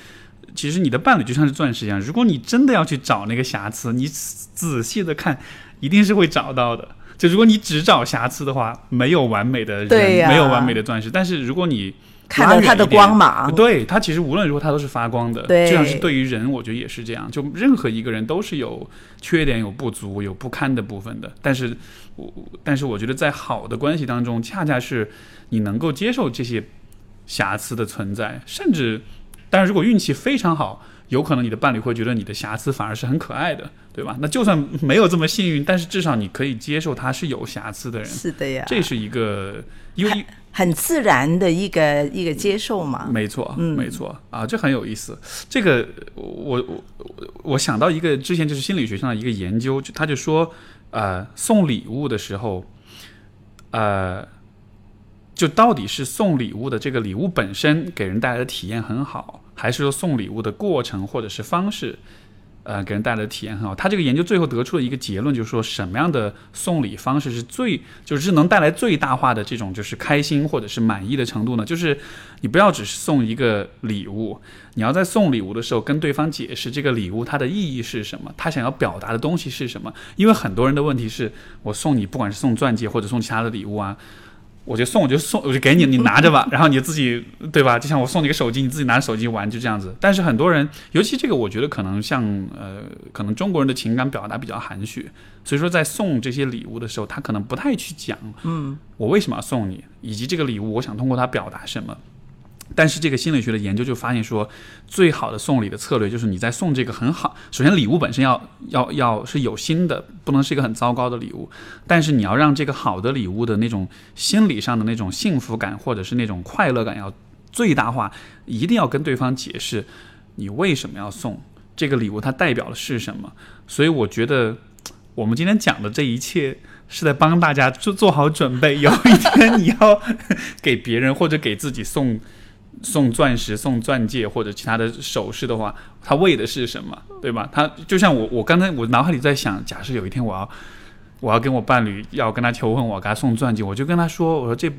其实你的伴侣就像是钻石一样，如果你真的要去找那个瑕疵，你仔仔细的看，一定是会找到的。就如果你只找瑕疵的话，没有完美的人，没有完美的钻石。但是如果你看到它的光芒，对它其实无论如何它都是发光的。对就像是对于人，我觉得也是这样。就任何一个人都是有缺点、有不足、有不堪的部分的。但是，我但是我觉得在好的关系当中，恰恰是你能够接受这些瑕疵的存在，甚至，但是如果运气非常好。有可能你的伴侣会觉得你的瑕疵反而是很可爱的，对吧？那就算没有这么幸运，但是至少你可以接受他是有瑕疵的人。是的呀，这是一个因为很自然的一个一个接受嘛。没错，嗯没错啊，这很有意思。这个我我我我想到一个之前就是心理学上的一个研究，就他就说，呃，送礼物的时候，呃，就到底是送礼物的这个礼物本身给人带来的体验很好，还是说送礼物的过程或者是方式？呃，给人带来的体验很好。他这个研究最后得出了一个结论，就是说什么样的送礼方式是最，就是能带来最大化的这种就是开心或者是满意的程度呢？就是你不要只是送一个礼物，你要在送礼物的时候跟对方解释这个礼物它的意义是什么，他想要表达的东西是什么。因为很多人的问题是我送你，不管是送钻戒或者送其他的礼物啊。我就送，我就送，我就给你，你拿着吧，然后你自己，对吧？就像我送你个手机，你自己拿着手机玩，就这样子。但是很多人，尤其这个，我觉得可能像呃，可能中国人的情感表达比较含蓄，所以说在送这些礼物的时候，他可能不太去讲，嗯，我为什么要送你，以及这个礼物我想通过它表达什么。但是这个心理学的研究就发现说，最好的送礼的策略就是你在送这个很好，首先礼物本身要要要是有心的，不能是一个很糟糕的礼物，但是你要让这个好的礼物的那种心理上的那种幸福感或者是那种快乐感要最大化，一定要跟对方解释你为什么要送这个礼物，它代表的是什么。所以我觉得我们今天讲的这一切。是在帮大家做做好准备，有一天你要 给别人或者给自己送送钻石、送钻戒或者其他的首饰的话，他为的是什么，对吧？他就像我，我刚才我脑海里在想，假设有一天我要我要跟我伴侣要跟他求婚，我给他送钻戒，我就跟他说，我说这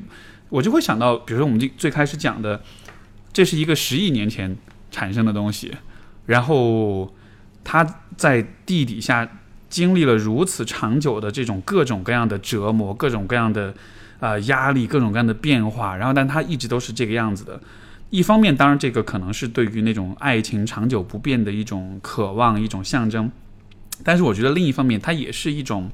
我就会想到，比如说我们最最开始讲的，这是一个十亿年前产生的东西，然后他在地底下。经历了如此长久的这种各种各样的折磨，各种各样的呃压力，各种各样的变化，然后但他一直都是这个样子的。一方面，当然这个可能是对于那种爱情长久不变的一种渴望，一种象征。但是我觉得另一方面，它也是一种，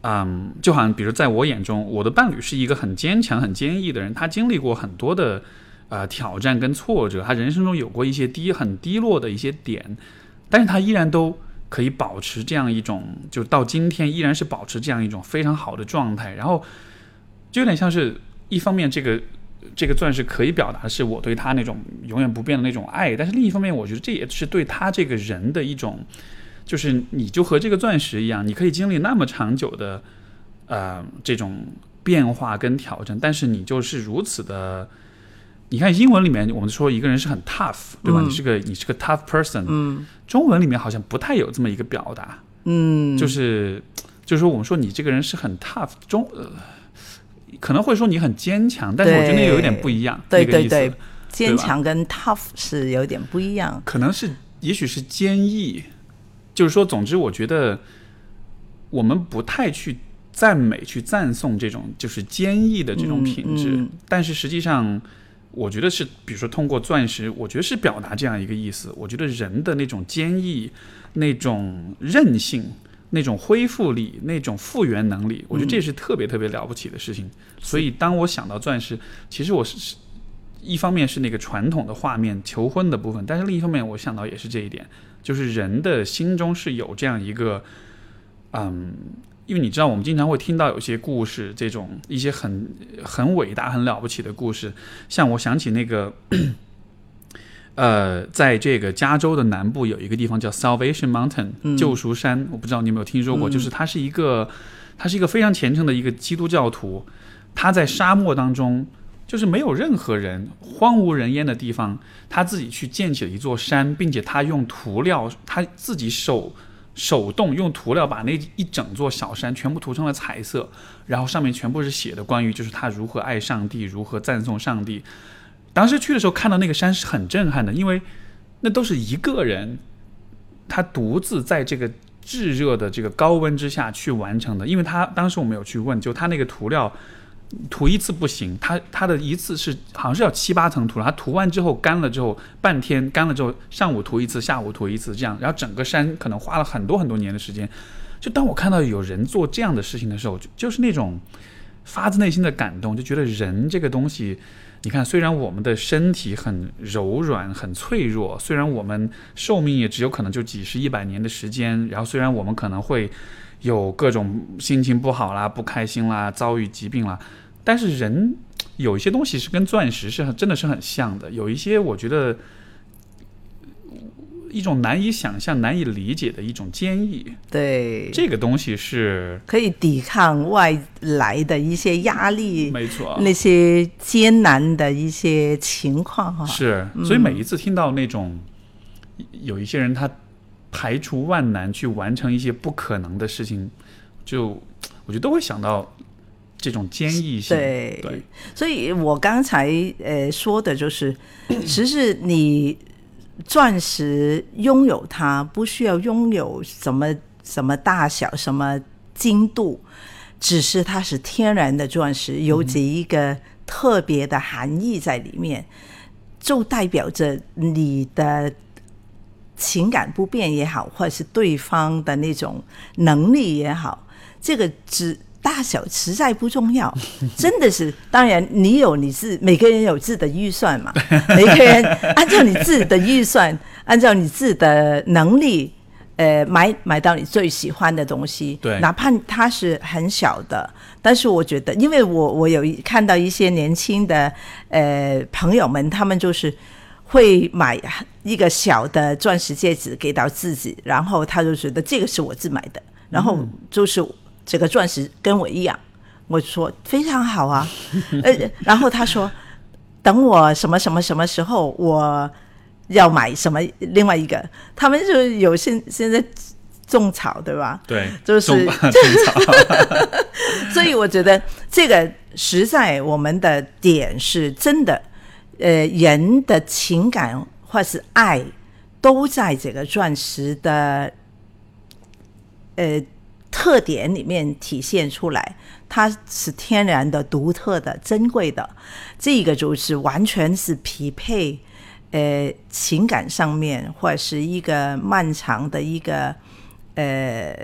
嗯，就好像比如在我眼中，我的伴侣是一个很坚强、很坚毅的人，他经历过很多的呃挑战跟挫折，他人生中有过一些低很低落的一些点，但是他依然都。可以保持这样一种，就到今天依然是保持这样一种非常好的状态，然后就有点像是，一方面这个这个钻石可以表达的是我对他那种永远不变的那种爱，但是另一方面，我觉得这也是对他这个人的一种，就是你就和这个钻石一样，你可以经历那么长久的呃这种变化跟挑战，但是你就是如此的。你看英文里面，我们说一个人是很 tough，对吧？嗯你是个你是个 tough person。嗯中文里面好像不太有这么一个表达，嗯，就是就是说我们说你这个人是很 tough，中呃可能会说你很坚强，但是我觉得那有点不一样，对对对坚强跟 tough 是有点不一样。可能是也许是坚毅，就是说，总之我觉得我们不太去赞美、去赞颂这种就是坚毅的这种品质，嗯嗯但是实际上，我觉得是，比如说通过钻石，我觉得是表达这样一个意思。我觉得人的那种坚毅、那种韧性、那种恢复力、那种复原能力，我觉得这是特别特别了不起的事情。所以当我想到钻石，其实我是是一方面是那个传统的画面求婚的部分，但是另一方面我想到也是这一点，就是人的心中是有这样一个，嗯。因为你知道，我们经常会听到有些故事，这种一些很很伟大、很了不起的故事。像我想起那个，呃，在这个加州的南部有一个地方叫 Salvation Mountain 救赎山，我不知道你有没有听说过，就是它是一个，它是一个非常虔诚的一个基督教徒，他在沙漠当中，就是没有任何人、荒无人烟的地方，他自己去建起了一座山，并且他用涂料，他自己手。手动用涂料把那一整座小山全部涂成了彩色，然后上面全部是写的关于就是他如何爱上帝，如何赞颂上帝。当时去的时候看到那个山是很震撼的，因为那都是一个人，他独自在这个炙热的这个高温之下去完成的。因为他当时我们有去问，就他那个涂料。涂一次不行，它它的一次是好像是要七八层涂了，它涂完之后干了之后半天干了之后，上午涂一次，下午涂一次，这样，然后整个山可能花了很多很多年的时间。就当我看到有人做这样的事情的时候，就就是那种发自内心的感动，就觉得人这个东西，你看，虽然我们的身体很柔软、很脆弱，虽然我们寿命也只有可能就几十、一百年的时间，然后虽然我们可能会。有各种心情不好啦、不开心啦、遭遇疾病啦，但是人有一些东西是跟钻石是真的是很像的。有一些我觉得一种难以想象、难以理解的一种坚毅，对，这个东西是可以抵抗外来的一些压力，没错，那些艰难的一些情况哈。是，所以每一次听到那种有一些人他。排除万难去完成一些不可能的事情，就我觉得都会想到这种坚毅性。对，对，所以我刚才呃说的就是，其实你钻石拥有它，不需要拥有什么什么大小、什么精度，只是它是天然的钻石，有着一个特别的含义在里面，就代表着你的。情感不变也好，或者是对方的那种能力也好，这个只大小实在不重要，真的是。当然，你有你自每个人有自己的预算嘛，每个人按照你自己的预算，按照你自己的能力，呃，买买到你最喜欢的东西。对，哪怕它是很小的，但是我觉得，因为我我有看到一些年轻的呃朋友们，他们就是。会买一个小的钻石戒指给到自己，然后他就觉得这个是我自买的，然后就是这个钻石跟我一样。我说非常好啊，呃，然后他说等我什么什么什么时候我要买什么另外一个，他们就有现现在种草对吧？对，就是种 草。所以我觉得这个实在我们的点是真的。呃，人的情感或是爱，都在这个钻石的呃特点里面体现出来。它是天然的、独特的、珍贵的，这个就是完全是匹配呃情感上面，或者是一个漫长的一个呃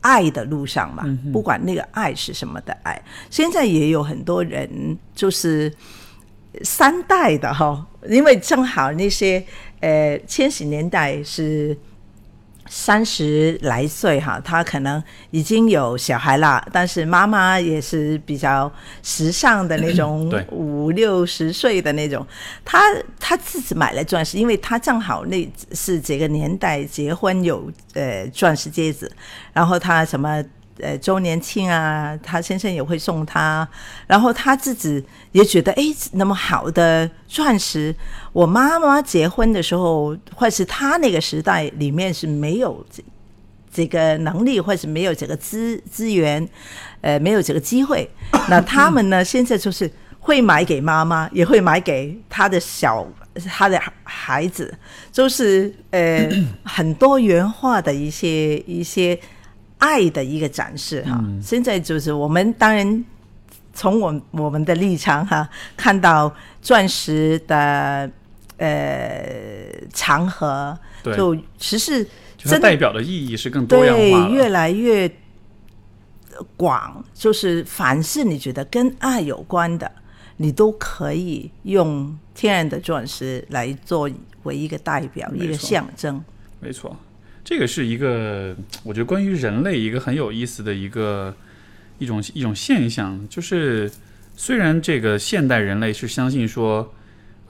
爱的路上嘛。不管那个爱是什么的爱，现在也有很多人就是。三代的哈，因为正好那些呃千禧年代是三十来岁哈，他可能已经有小孩了，但是妈妈也是比较时尚的那种，五六十岁的那种，他他自己买了钻石，因为他正好那是这个年代结婚有呃钻石戒指，然后他什么。呃，周年庆啊，他先生也会送他，然后他自己也觉得，哎，那么好的钻石，我妈妈结婚的时候，或是他那个时代里面是没有这这个能力，或是没有这个资资源，呃，没有这个机会。那他们呢，现在就是会买给妈妈，也会买给他的小他的孩子，就是呃很多元化的一些一些爱的一个展示哈。现在就是我们当然从我我们的立场哈，看到钻石的呃场合，对就其实就它代表的意义是更多样对。越来越广，就是凡是你觉得跟爱有关的，你都可以用天然的钻石来作为一个代表，一个象征。没错，这个是一个我觉得关于人类一个很有意思的一个一种一种现象，就是虽然这个现代人类是相信说。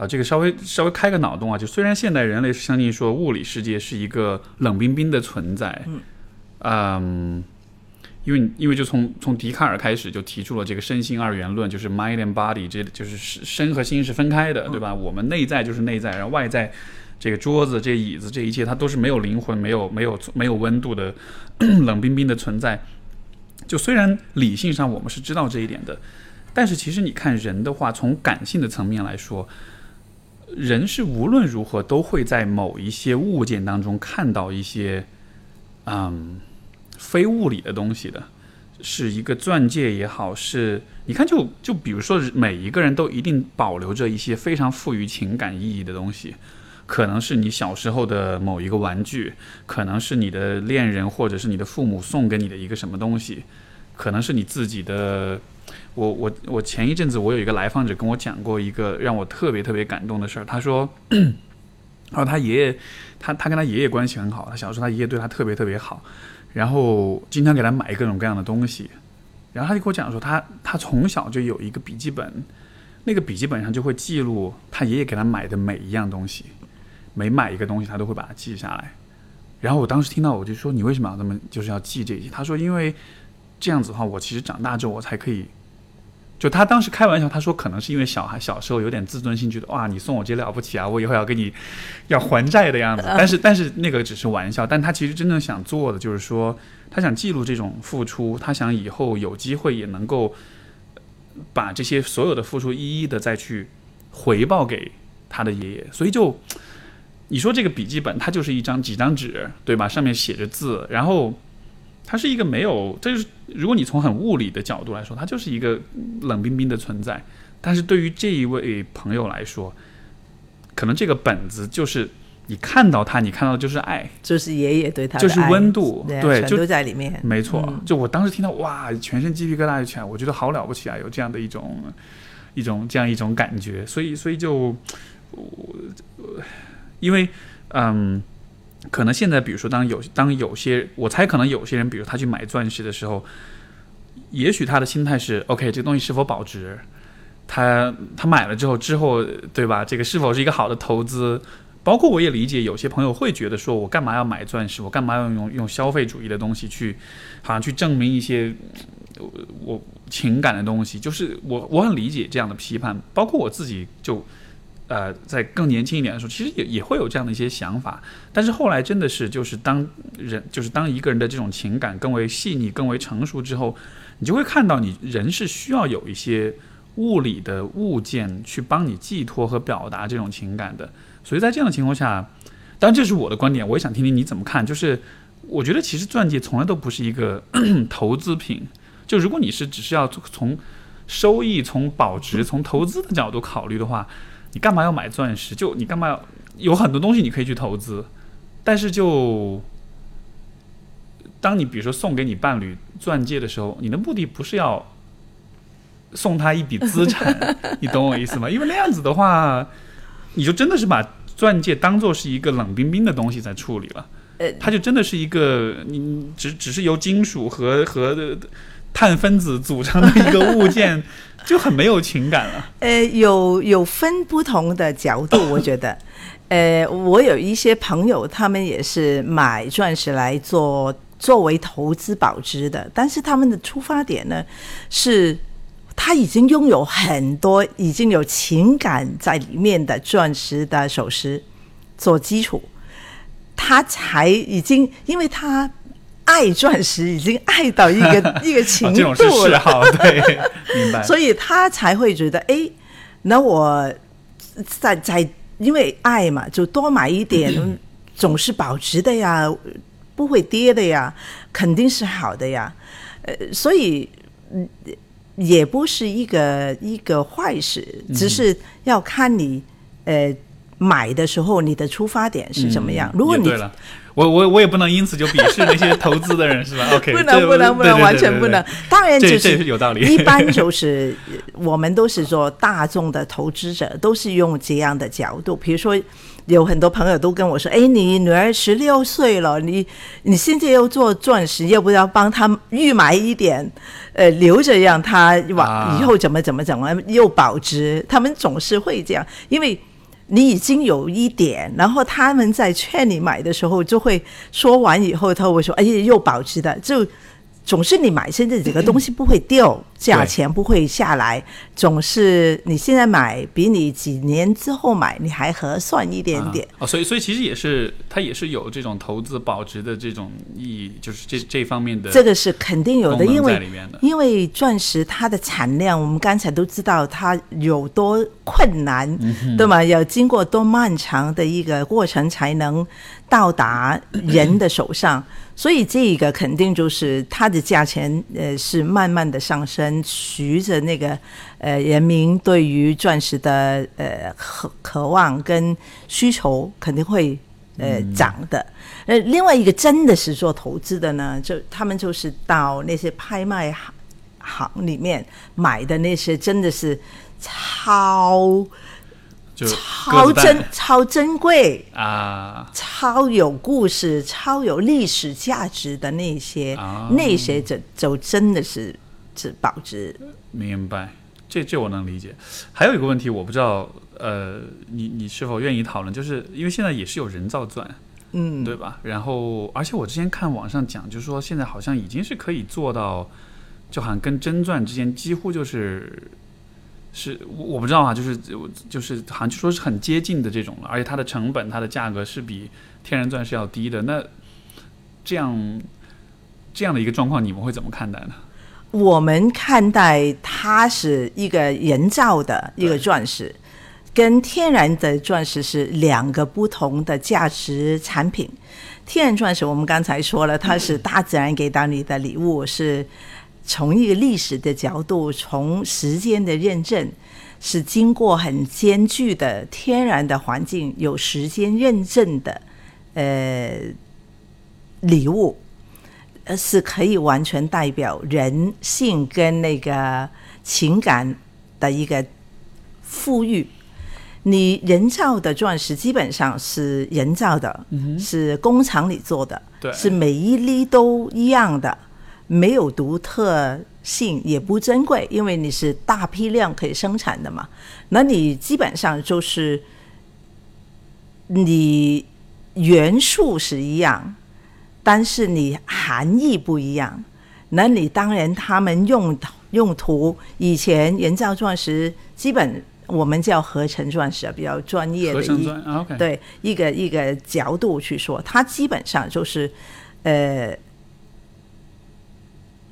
啊，这个稍微稍微开个脑洞啊，就虽然现代人类是相信说物理世界是一个冷冰冰的存在，嗯，因为因为就从从笛卡尔开始就提出了这个身心二元论，就是 mind and body，这就是身和心是分开的，对吧？我们内在就是内在，然后外在这个桌子、这椅子、这一切，它都是没有灵魂、没有没有没有温度的冷冰冰的存在。就虽然理性上我们是知道这一点的，但是其实你看人的话，从感性的层面来说，人是无论如何都会在某一些物件当中看到一些，嗯，非物理的东西的。是一个钻戒也好，是你看就就比如说每一个人都一定保留着一些非常富于情感意义的东西，可能是你小时候的某一个玩具，可能是你的恋人或者是你的父母送给你的一个什么东西，可能是你自己的。我我我前一阵子我有一个来访者跟我讲过一个让我特别特别感动的事儿，他说，他说他爷爷，他他跟他爷爷关系很好，他小时候他爷爷对他特别特别好。然后经常给他买各种各样的东西，然后他就跟我讲说，他他从小就有一个笔记本，那个笔记本上就会记录他爷爷给他买的每一样东西，每买一个东西他都会把它记下来。然后我当时听到我就说，你为什么要这么就是要记这些？他说，因为这样子的话，我其实长大之后我才可以。就他当时开玩笑，他说可能是因为小孩小时候有点自尊心，觉得哇你送我这了不起啊，我以后要给你要还债的样子。但是但是那个只是玩笑，但他其实真正想做的就是说，他想记录这种付出，他想以后有机会也能够把这些所有的付出一一的再去回报给他的爷爷。所以就你说这个笔记本，它就是一张几张纸，对吧？上面写着字，然后。它是一个没有，这就是如果你从很物理的角度来说，它就是一个冷冰冰的存在。但是对于这一位朋友来说，可能这个本子就是你看到它，你看到的就是爱，就是爷爷对他就是温度，对，就都在里面。没错，就我当时听到哇，全身鸡皮疙瘩一起来，我觉得好了不起啊，有这样的一种一种这样一种感觉。所以，所以就我因为嗯。可能现在，比如说，当有当有些，我猜可能有些人，比如他去买钻石的时候，也许他的心态是：OK，这个东西是否保值？他他买了之后，之后对吧？这个是否是一个好的投资？包括我也理解，有些朋友会觉得说，我干嘛要买钻石？我干嘛要用用消费主义的东西去，好像去证明一些我情感的东西？就是我我很理解这样的批判，包括我自己就。呃，在更年轻一点的时候，其实也也会有这样的一些想法，但是后来真的是，就是当人，就是当一个人的这种情感更为细腻、更为成熟之后，你就会看到，你人是需要有一些物理的物件去帮你寄托和表达这种情感的。所以在这样的情况下，当然这是我的观点，我也想听听你怎么看。就是我觉得其实钻戒从来都不是一个 投资品，就如果你是只是要从收益、从保值、从投资的角度考虑的话。你干嘛要买钻石？就你干嘛要有很多东西你可以去投资，但是就当你比如说送给你伴侣钻戒的时候，你的目的不是要送他一笔资产，你懂我意思吗？因为那样子的话，你就真的是把钻戒当做是一个冷冰冰的东西在处理了，呃，它就真的是一个你只只是由金属和和碳分子组成的一个物件。就很没有情感了。呃，有有分不同的角度，我觉得，呃，我有一些朋友，他们也是买钻石来做作为投资保值的，但是他们的出发点呢，是他已经拥有很多已经有情感在里面的钻石的首饰做基础，他才已经，因为他。爱钻石已经爱到一个 一个程度了，对，明白。所以他才会觉得，哎，那我在在因为爱嘛，就多买一点，总是保值的呀，不会跌的呀，肯定是好的呀。呃，所以嗯，也不是一个一个坏事，只是要看你呃买的时候你的出发点是怎么样。如果你对了，我我我也不能因此就鄙视那些投资的人，是吧？OK，不能不能不能，完全不能。当然就是是有道理。一般就是呃我们都是说大众的投资者都是用这样的角度，比如说有很多朋友都跟我说：“哎，你女儿十六岁了，你你现在要做钻石，要不要帮她预埋一点，呃，留着让她啊往以后怎么怎么怎么又保值？”他们总是会这样，因为。你已经有一点，然后他们在劝你买的时候，就会说完以后，他会说：“哎呀，又保值的。”就总是你买现在这个东西不会掉，价钱不会下来，总是你现在买比你几年之后买你还合算一点点。啊哦，所以所以其实也是它也是有这种投资保值的这种意义，就是这这方面的这个是肯定有的，因为。因为钻石它的产量，我们刚才都知道它有多困难，嗯对吗？要经过多漫长的一个过程才能到达人的手上，所以这个肯定就是它的价钱，呃，是慢慢的上升，随着那个呃人民对于钻石的呃渴渴望跟需求肯定会呃涨的。呃，另外一个真的是做投资的呢，就他们就是到那些拍卖行行里面买的那些，真的是超就超珍超珍贵。啊，超有故事、超有历史价值的那些，啊那些就就真的是是保值。明白，这这我能理解。还有一个问题，我不知道，呃，你你是否愿意讨论？就是因为现在也是有人造钻，嗯，对吧？然后，而且我之前看网上讲，就是说现在好像已经是可以做到，就好像跟真钻之间几乎就是。是我我不知道啊，就是就是好像就说是很接近的这种了，而且它的成本、它的价格是比天然钻石要低的。那这样这样的一个状况，你们会怎么看待呢？我们看待它是一个人造的一个钻石，跟天然的钻石是两个不同的价值产品。天然钻石我们刚才说了，它是大自然给到你的礼物，是从一个历史的角度，从时间的认证，是经过很艰巨的天然的环境，有时间认证的，呃，礼物。呃，是可以完全代表人性跟那个情感的一个富裕。你人造的钻石基本上是人造的，是工厂里做的，对是每一粒都一样的，没有独特性，也不珍贵，因为你是大批量可以生产的嘛。那你基本上就是你元素是一样，但是你含义不一样。那你当然他们用用途，以前人造钻石基本我们叫合成钻石，比较专业的合成一对一个一个角度去说，它基本上就是呃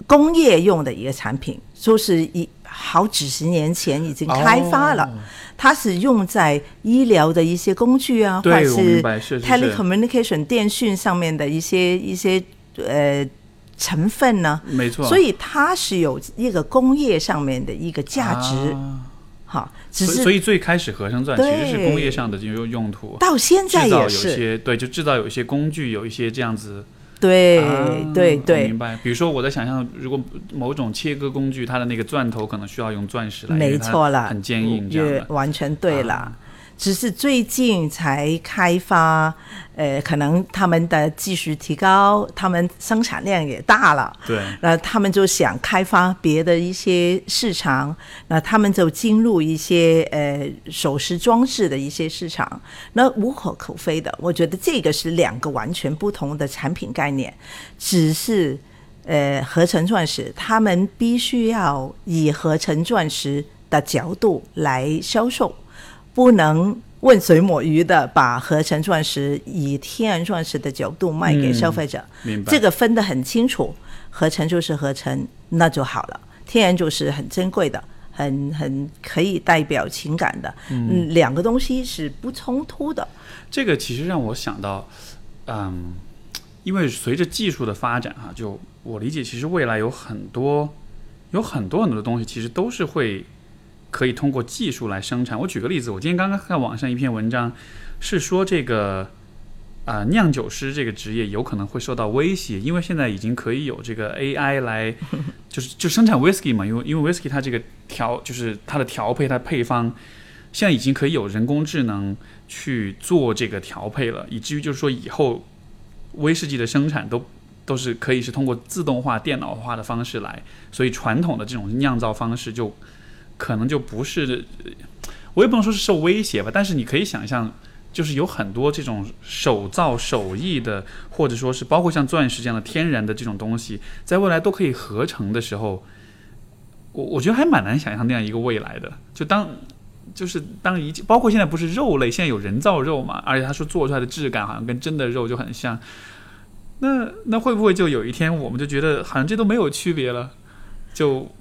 工业用的一个产品，就是一好几十年前已经开发了，哦。它是用在医疗的一些工具啊，或，者是，telecommunication 电讯上面的一些一些呃成分呢，没错。所以它是有一个工业上面的一个价值，啊。哈，只所以所以最开始合成钻其实是工业上的用用途，到现在也是，些对，就制造有一些工具，有一些这样子。对、对对明，白。比如说我在想象，如果某种切割工具，它的那个钻头可能需要用钻石来，没错啦，很坚硬这样的。完全对了。啊只是最近才开发，呃，可能他们的技术提高，他们生产量也大了，对，那他们就想开发别的一些市场，那他们就进入一些呃首饰装置的一些市场，那无可厚非的。我觉得这个是两个完全不同的产品概念，只是呃合成钻石，他们必须要以合成钻石的角度来销售，不能。问水摸鱼的把合成钻石以天然钻石的角度卖给消费者，明白。这个分得很清楚，合成就是合成，那就好了。天然就是很珍贵的，很很可以代表情感的，嗯，两个东西是不冲突的。这个其实让我想到，嗯，因为随着技术的发展哈，就我理解，其实未来有很多有很多很多的东西，其实都是会可以通过技术来生产。我举个例子，我今天刚刚看网上一篇文章，是说这个啊、酿酒师这个职业有可能会受到威胁，因为现在已经可以有这个 AI 来，就是就生产 whisky 嘛，因为因为 whisky 它这个调就是它的调配它配方，现在已经可以有人工智能去做这个调配了，以至于就是说以后威士忌的生产都都是可以是通过自动化、电脑化的方式来，所以传统的这种酿造方式就可能就不是，我也不能说是受威胁吧，但是你可以想象。就是有很多这种手造手艺的，或者说是包括像钻石这样的天然的这种东西，在未来都可以合成的时候，我我觉得还蛮难想象那样一个未来的。就当就是当一，包括现在不是肉类，现在有人造肉嘛，而且他说做出来的质感好像跟真的肉就很像。那那会不会就有一天我们就觉得好像这都没有区别了？就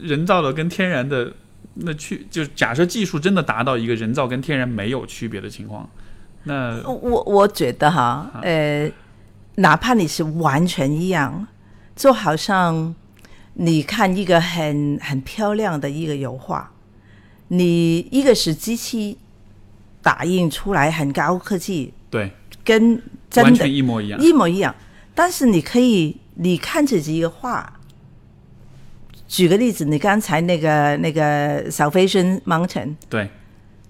人造的跟天然的。那去就假设技术真的达到一个人造跟天然没有区别的情况，那我我觉得哈，呃，哪怕你是完全一样，就好像你看一个很很漂亮的一个油画，你一个是机器打印出来很高科技，对，跟真完的全一模一样，一模一样，但是你可以你看这几个画。举个例子，你刚才那个那个 Salvation Mountain，对，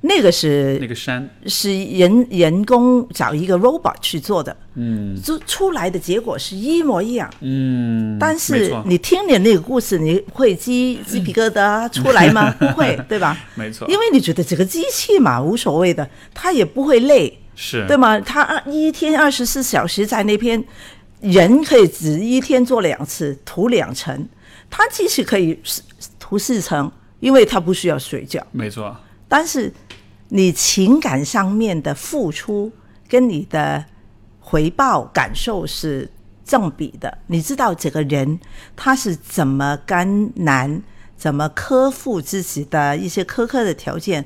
那个是那个山是人人工找一个 robot 去做的，嗯做出来的结果是一模一样。嗯，但是你听了那个故事，你会鸡鸡皮疙瘩出来吗？不会，对吧？没错，因为你觉得这个机器嘛无所谓的，它也不会累，是对吗？它二一天二十四小时在那边，人可以只一天做两次，涂两层。它即使可以涂四层，因为它不需要睡觉。没错，但是你情感上面的付出跟你的回报感受是正比的。你知道这个人他是怎么甘难，怎么克服自己的一些苛刻的条件，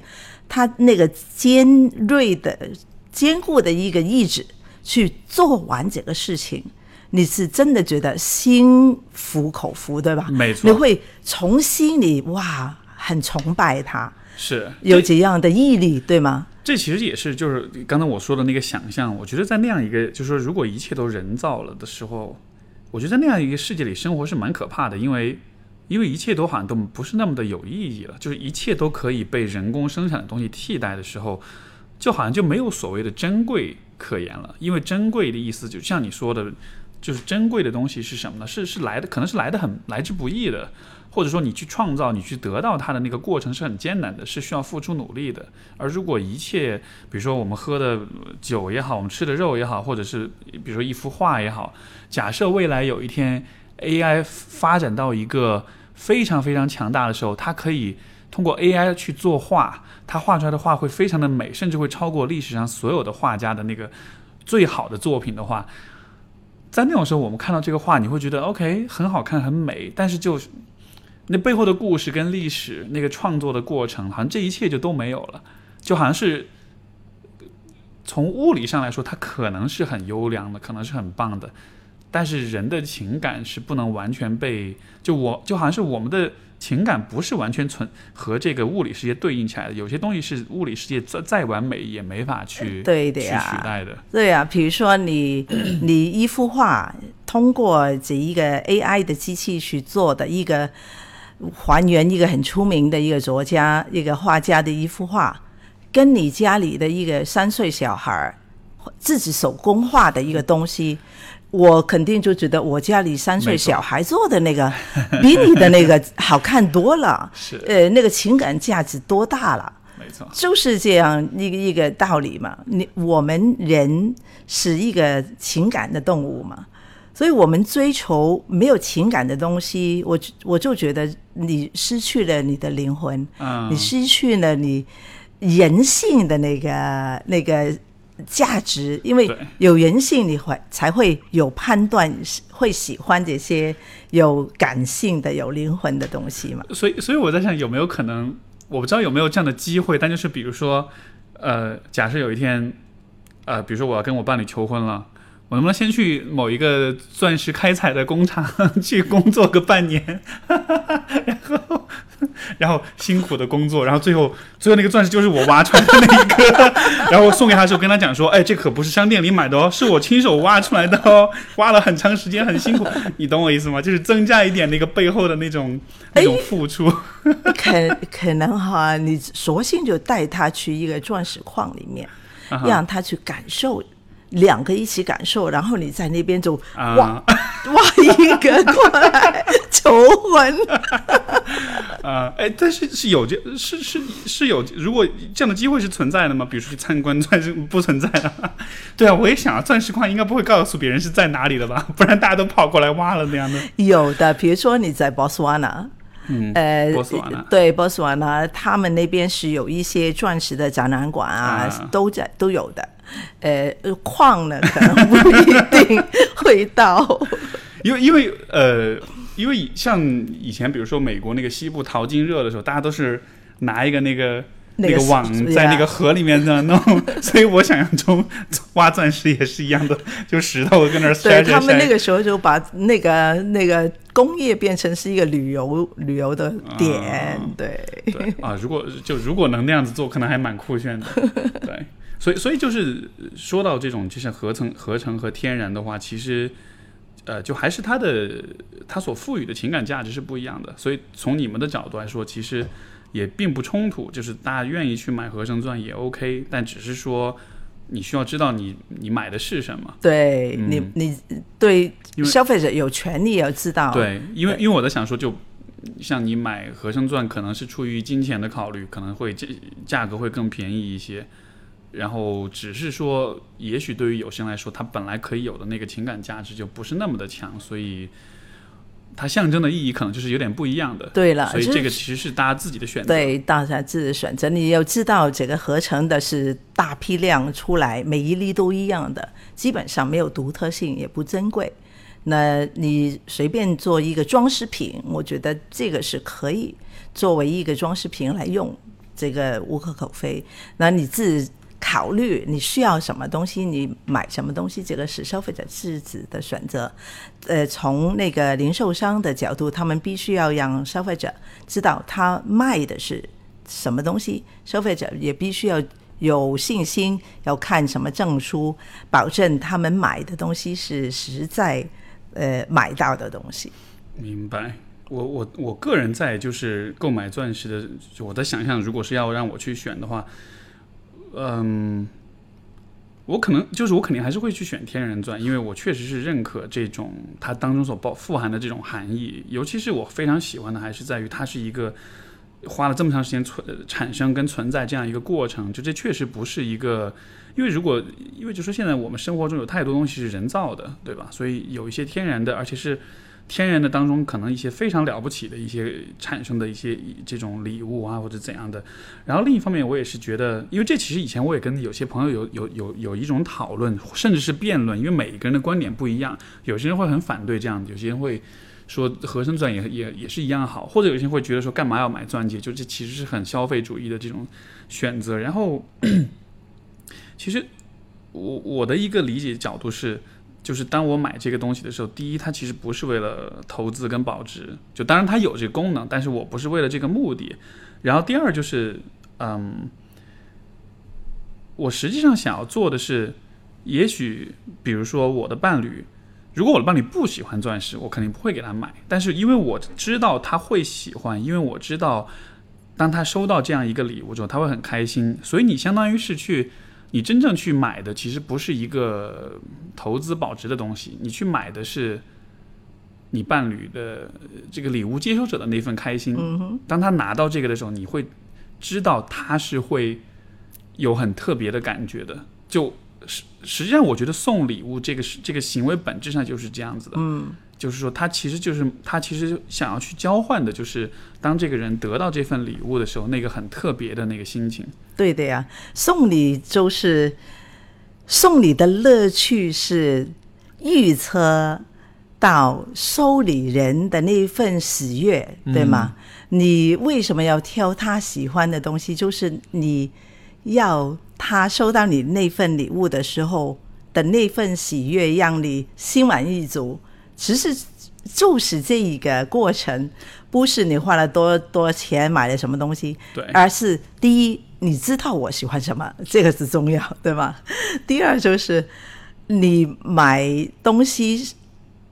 他那个尖锐的、坚固的一个意志去做完这个事情。你是真的觉得心服口服，对吧？没错你会从心里哇，很崇拜他，是有这样的毅力，对吗？这其实也是就是刚才我说的那个想象，我觉得在那样一个就是说如果一切都人造了的时候，我觉得在那样一个世界里生活是蛮可怕的，因为因为一切都好像都不是那么的有意义了，就是一切都可以被人工生产的东西替代的时候，就好像就没有所谓的珍贵可言了。因为珍贵的意思就像你说的，就是珍贵的东西是什么呢？是是来的，可能是来的很来之不易的。或者说你去创造、你去得到它的那个过程是很艰难的，是需要付出努力的。而如果一切，比如说我们喝的酒也好，我们吃的肉也好，或者是比如说一幅画也好，假设未来有一天 AI 发展到一个非常非常强大的时候，它可以通过 AI 去作画，它画出来的画会非常的美，甚至会超过历史上所有的画家的那个最好的作品的话，在那种时候，我们看到这个画，你会觉得 OK 很好看、很美，但是就是。那背后的故事跟历史，那个创作的过程，好像这一切就都没有了，就好像是从物理上来说，它可能是很优良的，可能是很棒的，但是人的情感是不能完全被就我就好像是我们的情感不是完全存和这个物理世界对应起来的，有些东西是物理世界再再完美也没法去去对的呀取代的。对呀、比如说你 你一幅画通过这一个 AI 的机器去做的一个还原一个很出名的一个作家、一个画家的一幅画，跟你家里的一个三岁小孩儿自己手工画的一个东西。我肯定就觉得我家里三岁小孩做的那个 比你的那个好看多了，是。呃，那个情感价值多大了。没错，就是这样一个一个道理嘛。你我们人是一个情感的动物嘛，所以我们追求没有情感的东西，我我就觉得你失去了你的灵魂，嗯，你失去了你人性的那个那个价值，因为有人性，你会才会有判断，会喜欢这些有感性的、有灵魂的东西嘛。所以，所以我在想，有没有可能，我不知道有没有这样的机会，但就是比如说，呃，假设有一天，呃，比如说我要跟我伴侣求婚了，我能不能先去某一个钻石开采的工厂 去工作个半年，然后，然后辛苦的工作，然后最后，最后那个钻石就是我挖出来的那一个，然后我送给他的时候跟他讲说，哎，这可不是商店里买的哦，是我亲手挖出来的哦，挖了很长时间，很辛苦，你懂我意思吗？就是增加一点那个背后的那种那种付出。可可能哈，你索性就带他去一个钻石矿里面，让他去感受。两个一起感受，然后你在那边就啊挖、挖 一个过来求婚，啊，哎，但是是有这是是是有，如果这样的机会是存在的吗？比如说去参观钻石不存在的，对啊，我也想啊，钻石矿应该不会告诉别人是在哪里的吧？不然大家都跑过来挖了那样的。有的，比如说你在波斯湾纳，嗯，呃，对波斯湾纳，他们那边是有一些钻石的展览馆啊，啊都在都有的。呃，矿呢可能不一定 会到。因为因为呃，因为像以前比如说美国那个西部淘金热的时候，大家都是拿一个那个。那个个网在那个河里面这样弄，所以我想象中挖钻石也是一样的，就石头跟那儿筛筛对他们那。个时候就把那个那个工业变成是一个旅游旅游的点，啊对。对啊，如果就如果能那样子做，可能还蛮酷炫的。对，所以所以就是说到这种就是合成合成和天然的话，其实呃，就还是它的它所赋予的情感价值是不一样的。所以从你们的角度来说，其实也并不冲突，就是大家愿意去买合成钻也 OK，但只是说你需要知道你你买的是什么。对、嗯你，你对消费者有权利要知道。对，因为因为我在想说，就像你买和声钻，可能是出于金钱的考虑，可能会价价格会更便宜一些。然后只是说，也许对于有些人来说，他本来可以有的那个情感价值就不是那么的强，所以它象征的意义可能就是有点不一样的。对了，所以这个其实是大家自己的选择。对大家自己选择，你要知道这个合成的是大批量出来，每一粒都一样的，基本上没有独特性，也不珍贵。那你随便做一个装饰品，我觉得这个是可以作为一个装饰品来用，这个无可厚非。那你自己考虑你需要什么东西，你买什么东西，这个是消费者自己的选择。呃，从那个零售商的角度，他们必须要让消费者知道他卖的是什么东西，消费者也必须要有信心，要看什么证书，保证他们买的东西是实在呃买到的东西。明白。我我我个人在就是购买钻石的，我的想象，如果是要让我去选的话，嗯，我可能就是我肯定还是会去选天然钻，因为我确实是认可这种它当中所包富含的这种含义，尤其是我非常喜欢的，还是在于它是一个花了这么长时间存产生跟存在这样一个过程，就这确实不是一个。因为如果，因为就说现在我们生活中有太多东西是人造的，对吧？所以有一些天然的，而且是天然的当中，可能一些非常了不起的一些产生的一些这种礼物啊，或者怎样的。然后另一方面，我也是觉得，因为这其实以前我也跟有些朋友有有有有一种讨论，甚至是辩论，因为每一个人的观点不一样，有些人会很反对这样，有些人会。说合成钻也也也是一样好，或者有些人会觉得说干嘛要买钻戒？就这其实是很消费主义的这种选择。然后，其实我我的一个理解角度是，就是当我买这个东西的时候，第一，它其实不是为了投资跟保值，就当然它有这个功能，但是我不是为了这个目的。然后第二就是，嗯，我实际上想要做的是，也许比如说我的伴侣。如果我的伴侣不喜欢钻石，我肯定不会给他买。但是因为我知道他会喜欢，因为我知道当他收到这样一个礼物之后，他会很开心。所以你相当于是去，你真正去买的其实不是一个投资保值的东西，你去买的是你伴侣的这个礼物接收者的那份开心。当他拿到这个的时候，你会知道他是会有很特别的感觉的。就实实际上，我觉得送礼物这个是这个行为本质上就是这样子的，嗯，就是说他其实就是他其实想要去交换的，就是当这个人得到这份礼物的时候，那个很特别的那个心情。对的呀，送礼就是送礼的乐趣是预测到收礼人的那份喜悦，对吗？你为什么要挑他喜欢的东西？就是你要他收到你那份礼物的时候的那份喜悦，让你心满意足。其实就是这一个过程，不是你花了多多钱买了什么东西，对，而是第一，你知道我喜欢什么，这个是重要，对吗？第二就是你买东西，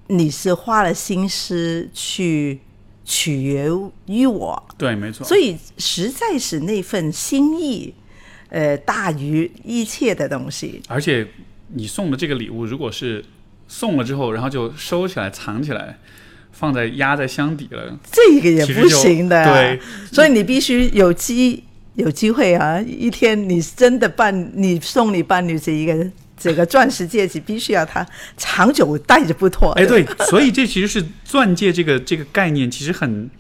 你是花了心思去取悦于我，对，没错。所以实在是那份心意，呃，大于一切的东西。而且你送的这个礼物，如果是送了之后，然后就收起来、藏起来，放在压在箱底了，这个也不行的。对，所以你必须有机有机会啊！一天你真的伴你送你伴侣这一个这个钻石戒指，必须要他长久戴着不脱。哎，对，所以这其实是钻戒这个这个概念，其实很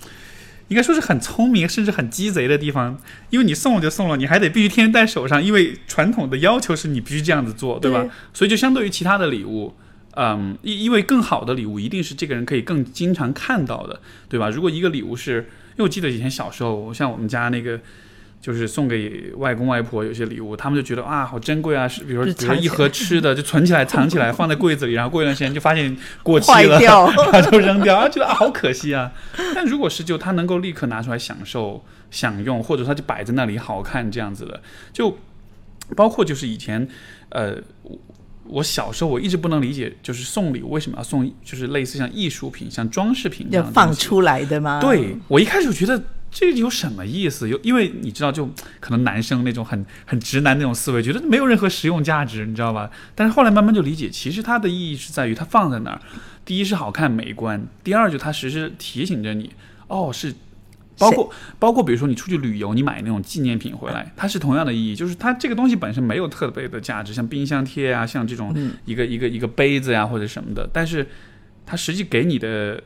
应该说是很聪明，甚至很鸡贼的地方。因为你送了就送了，你还得必须天天戴手上，因为传统的要求是你必须这样子做，对吧？所以就相对于其他的礼物。嗯，因因为更好的礼物一定是这个人可以更经常看到的，对吧？如果一个礼物是，因为我记得以前小时候，像我们家那个，就是送给外公外婆有些礼物，他们就觉得啊，好珍贵啊，是比如说比如一盒吃的就存起来藏起来放在柜子里，然后过一段时间就发现过期了，然后就扔掉，觉得啊好可惜啊。但如果是就他能够立刻拿出来享受享用，或者他就摆在那里好看这样子的，就包括就是以前呃。我小时候我一直不能理解，就是送礼为什么要送，就是类似像艺术品、像装饰品这样放出来的吗？对我一开始觉得这有什么意思？有因为你知道，就可能男生那种很很直男那种思维，觉得没有任何实用价值，你知道吧？但是后来慢慢就理解，其实它的意义是在于它放在那儿，第一是好看美观，第二就它实时提醒着你，哦是。包括包括，比如说你出去旅游，你买那种纪念品回来，它是同样的意义，就是它这个东西本身没有特别的价值，像冰箱贴啊，像这种一个一个一个杯子呀或者什么的，但是它实际给你的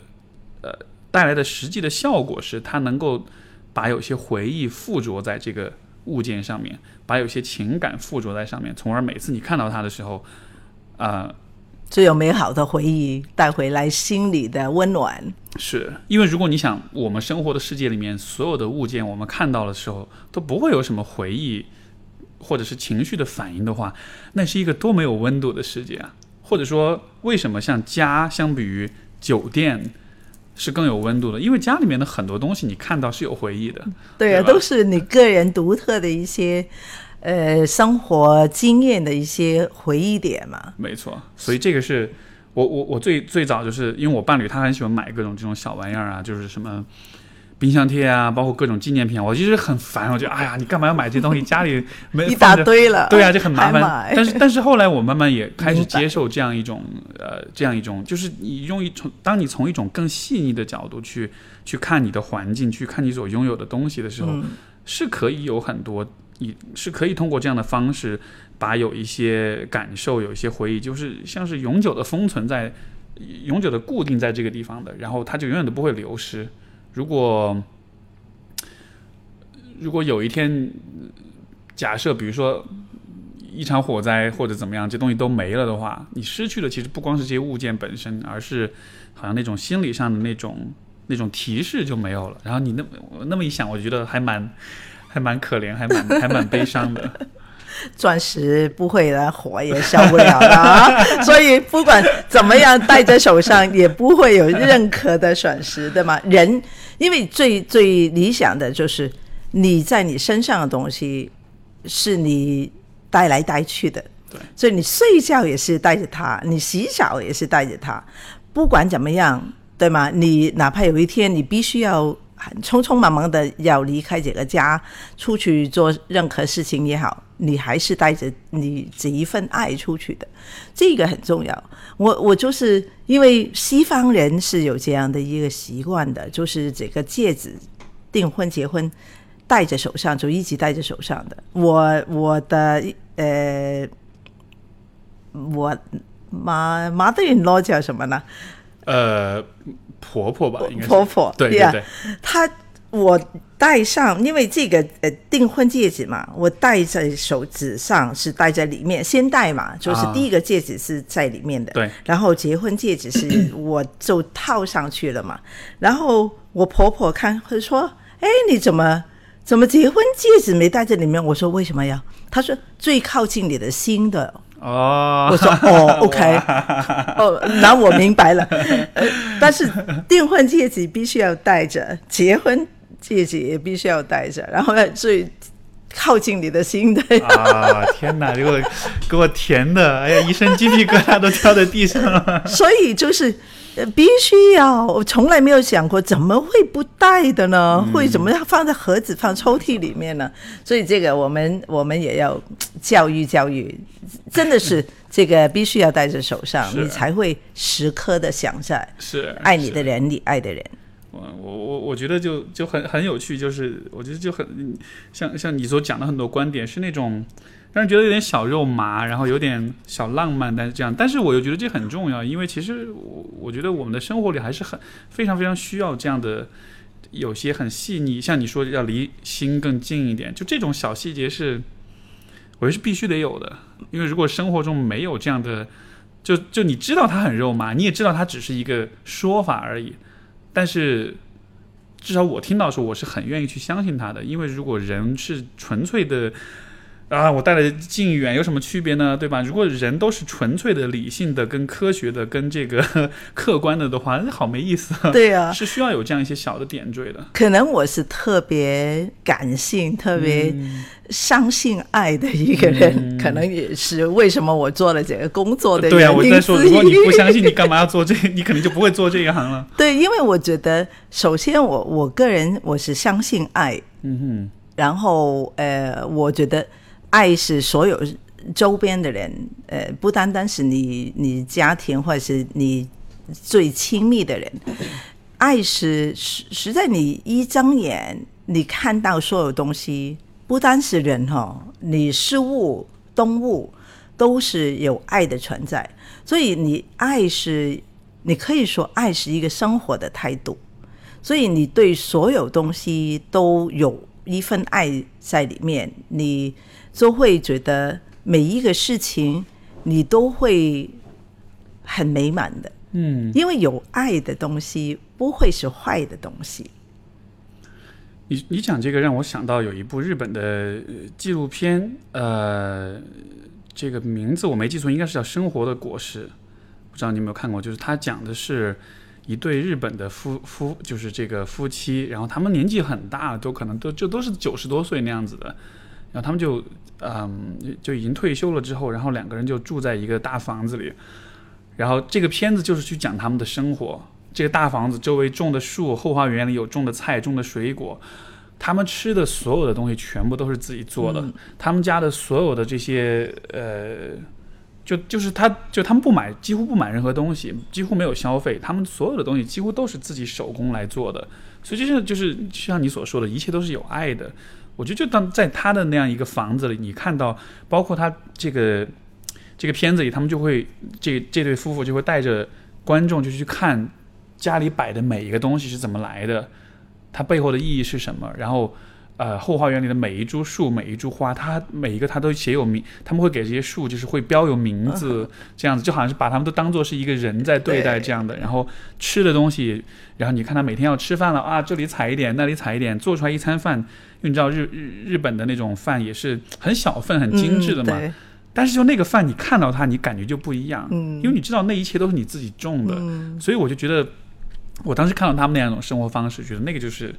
呃带来的实际的效果是，它能够把有些回忆附着在这个物件上面，把有些情感附着在上面，从而每次你看到它的时候，啊。最有美好的回忆带回来，心里的温暖。是因为如果你想，我们生活的世界里面所有的物件，我们看到的时候都不会有什么回忆或者是情绪的反应的话，那是一个多没有温度的世界啊！或者说，为什么像家相比于酒店是更有温度的？因为家里面的很多东西你看到是有回忆的，对啊，都是你个人独特的一些。呃，生活经验的一些回忆点嘛，没错。所以这个是我我我最最早就是因为我伴侣他很喜欢买各种这种小玩意儿啊，就是什么冰箱贴啊，包括各种纪念品。我其实很烦，我觉得哎呀，你干嘛要买这东西？家里没 一大堆了，对啊，就很麻烦。但是但是后来我慢慢也开始接受这样一种呃这样一种，就是你用一从当你从一种更细腻的角度去去看你的环境，去看你所拥有的东西的时候，是可以有很多。你是可以通过这样的方式，把有一些感受、有一些回忆，就是像是永久的封存在、永久的固定在这个地方的，然后它就永远都不会流失。如果如果有一天，假设比如说一场火灾或者怎么样，这东西都没了的话，你失去的其实不光是这些物件本身，而是好像那种心理上的那种那种提示就没有了。然后你那么那么一想，我觉得还蛮。还蛮可怜，还蛮还蛮悲伤的。钻石不会的，火也烧不了的啊！所以不管怎么样，戴在手上也不会有任何的损失，对吗？人因为最最理想的就是你在你身上的东西是你带来带去的，对。所以你睡觉也是带着它，你洗澡也是带着它。不管怎么样，对吗？你哪怕有一天你必须要。匆匆忙忙的要离开这个家，出去做任何事情也好，你还是带着你这一份爱出去的，这个很重要。我我就是因为西方人是有这样的一个习惯的，就是这个戒指订婚结婚戴着手上就一直戴着手上的。我我的呃，我妈妈的 in law 叫什么呢？呃。婆婆吧，应该婆婆对对对，她我戴上，因为这个呃订婚戒指嘛，我戴在手指上是戴在里面，先戴嘛，就是啊第一个戒指是在里面的，对，然后结婚戒指是 我就套上去了嘛，然后我婆婆看会说，哎，你怎么怎么结婚戒指没戴在里面？我说为什么呀？她说最靠近你的心的。哦，我说哦，OK，哦，那我明白了。呃，但是订婚戒指必须要戴着，结婚戒指也必须要戴着，然后呢，最靠近你的心的。啊，天哪，给我给我甜的，哎呀，一身鸡皮疙瘩都掉在地上了。所以就是。呃，必须要，我从来没有想过怎么会不带的呢？会怎么样放在盒子、放抽屉里面呢？所以这个我们我们也要教育教育，真的是这个必须要戴在手上，你才会时刻的想在是爱你的人，你爱的人。我我我我觉得就就很很有趣，就是我觉得就很像像你所讲的很多观点是那种让人觉得有点小肉麻，然后有点小浪漫，但是这样，但是我又觉得这很重要，因为其实我我觉得我们的生活里还是很非常非常需要这样的有些很细腻，像你说要离心更近一点，就这种小细节是我觉得是必须得有的，因为如果生活中没有这样的，就就你知道它很肉麻，你也知道它只是一个说法而已。但是至少我听到的时，我是很愿意去相信他的，因为如果人是纯粹的啊，我带了近远有什么区别呢？对吧？如果人都是纯粹的、理性的、跟科学的、跟这个 客观的的话，那好没意思。对啊，是需要有这样一些小的点缀的。可能我是特别感性、特别相信爱的一个人，嗯可能也是为什么我做了这个工作的对啊，我在说，如果你不相信，你干嘛要做这？你肯定就不会做这一行了。对，因为我觉得，首先我我个人我是相信爱，嗯哼然后呃，我觉得爱是所有周边的人，呃，不单单是你你家庭或者是你最亲密的人，爱是实实在你一睁眼，你看到所有东西，不单是人哈，你事物、动物都是有爱的存在，所以你爱是，你可以说爱是一个生活的态度。所以你对所有东西都有一份爱在里面，你就会觉得每一个事情你都会很美满的，嗯，因为有爱的东西不会是坏的东西。你你讲这个让我想到有一部日本的呃纪录片，呃，这个名字我没记错，应该是叫《生活的果实》，不知道你有没有看过？就是他讲的是一对日本的夫夫，就是这个夫妻，然后他们年纪很大，都可能都就都是九十多岁那样子的，然后他们就嗯就已经退休了之后，然后两个人就住在一个大房子里，然后这个片子就是去讲他们的生活。这个大房子周围种的树，后花园里有种的菜、种的水果，他们吃的所有的东西全部都是自己做的。他们家的所有的这些呃，就就是他就他们不买，几乎不买任何东西，几乎没有消费，他们所有的东西几乎都是自己手工来做的。所以就是就是就像你所说的，一切都是有爱的。我觉得就当在他的那样一个房子里，你看到，包括他这个这个片子里，他们就会这这对夫妇就会带着观众就去看。家里摆的每一个东西是怎么来的，它背后的意义是什么？然后，呃，后花园里的每一株树、每一株花，它每一个它都写有名，他们会给这些树就是会标有名字，这样子就好像是把他们都当做是一个人在对待这样的。然后吃的东西，然后你看他每天要吃饭了啊，这里采一点，那里采一点，做出来一餐饭。因为你知道日日日本的那种饭也是很小份、很精致的嘛。嗯、但是就那个饭，你看到它，你感觉就不一样，嗯，因为你知道那一切都是你自己种的，嗯、所以我就觉得。我当时看到他们那样一种生活方式，觉得那个就是